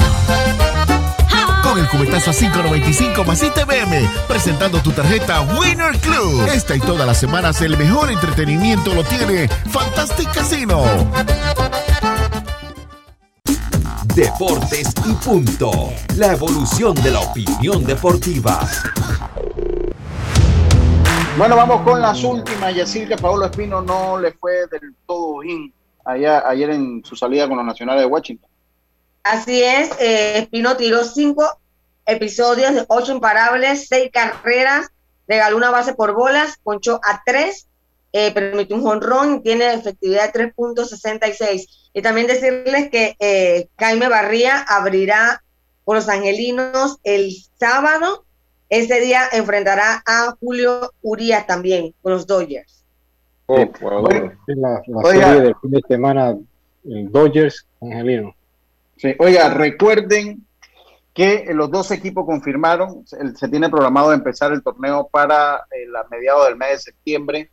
Con el cubetazo a 5.95 más presentando tu tarjeta Winner Club. Esta y todas las semanas el mejor entretenimiento lo tiene Fantastic Casino. Deportes y punto. La evolución de la opinión deportiva. Bueno, vamos con las últimas. Yacir que Paolo Espino no le fue del todo bien allá, ayer en su salida con los Nacionales de Washington. Así es, eh, Espino tiró cinco episodios de ocho imparables, seis carreras, regaló una base por bolas, ponchó a tres eh, permitió un jonrón y tiene efectividad de 3.66. Y también decirles que eh, Jaime Barría abrirá con los angelinos el sábado. Ese día enfrentará a Julio Urías también con los Dodgers. Oh, la, serie del fin de semana, Dodgers Angelino. Sí, oiga, recuerden que los dos equipos confirmaron, se, tiene programado empezar el torneo para el eh, mediados del mes de septiembre.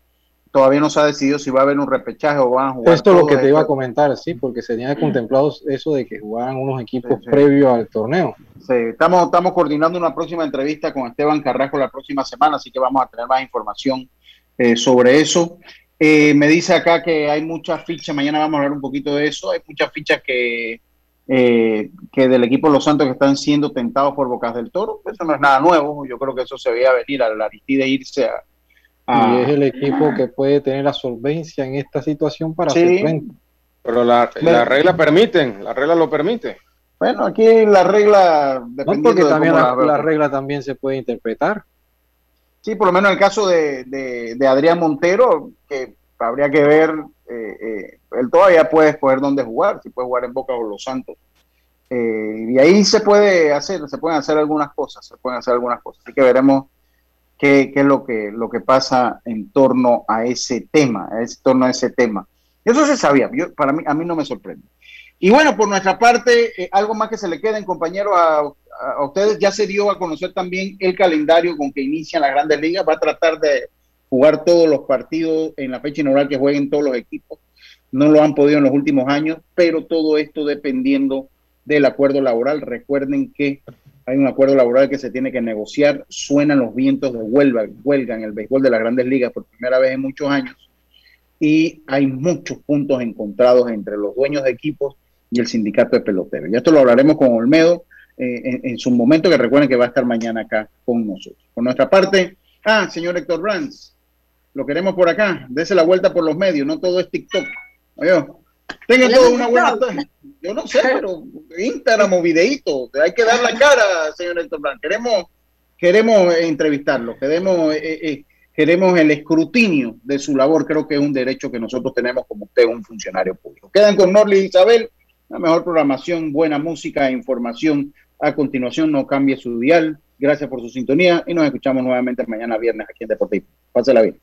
Todavía no se ha decidido si va a haber un repechaje o van a jugar. Esto es lo que te iba a comentar, sí, porque se tenía contemplado eso de que jugaran unos equipos previos al torneo. Sí, estamos, estamos coordinando una próxima entrevista con Esteban Carrasco la próxima semana, así que vamos a tener más información eh, sobre eso. Eh, me dice acá que hay muchas fichas, mañana vamos a hablar un poquito de eso, hay muchas fichas que, eh, que del equipo Los Santos que están siendo tentados por Bocas del Toro, eso no es nada nuevo, yo creo que eso se veía venir a la de irse a, Y es el equipo que puede tener la solvencia en esta situación para hacer frente. Pero la, la regla permiten, la regla lo permite. Bueno, aquí la regla... No, porque también la regla también se puede interpretar. Sí, por lo menos en el caso de, Adrián Montero, que habría que ver, eh, eh, él todavía puede escoger dónde jugar, si puede jugar en Boca o Los Santos. Eh, y ahí se puede hacer, se pueden hacer algunas cosas, se pueden hacer algunas cosas. Así que veremos qué, es lo que, lo que pasa en torno a ese tema, en torno a ese tema. Eso se sabía, yo, para mí, a mí no me sorprende. Y bueno, por nuestra parte, algo más que se le queden, compañeros, a, a ustedes ya se dio a conocer también el calendario con que inician las grandes ligas. Va a tratar de jugar todos los partidos en la fecha inaugural que jueguen todos los equipos. No lo han podido en los últimos años, pero todo esto dependiendo del acuerdo laboral. Recuerden que hay un acuerdo laboral que se tiene que negociar. Suenan los vientos de huelga, huelga en el béisbol de las grandes ligas por primera vez en muchos años. Y hay muchos puntos encontrados entre los dueños de equipos y el sindicato de peloteros. Ya esto lo hablaremos con Olmedo eh, en, su momento, que recuerden que va a estar mañana acá con nosotros. Por nuestra parte, ah, señor Héctor Brands, lo queremos por acá, dese la vuelta por los medios, no todo es TikTok. Tengan toda una buena Yo no sé, pero Instagram o videíto, hay que dar la cara, señor Héctor Brands. Queremos, queremos entrevistarlo, queremos, eh, eh, queremos el escrutinio de su labor, creo que es un derecho que nosotros tenemos como usted, un funcionario público. Quedan con Norli y Isabel, la mejor programación, buena música e información a continuación, no cambie su dial. Gracias por su sintonía y nos escuchamos nuevamente mañana viernes aquí en Deportivo. Pásela bien.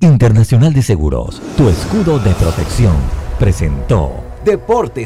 Internacional de Seguros, tu escudo de protección, presentó Deportes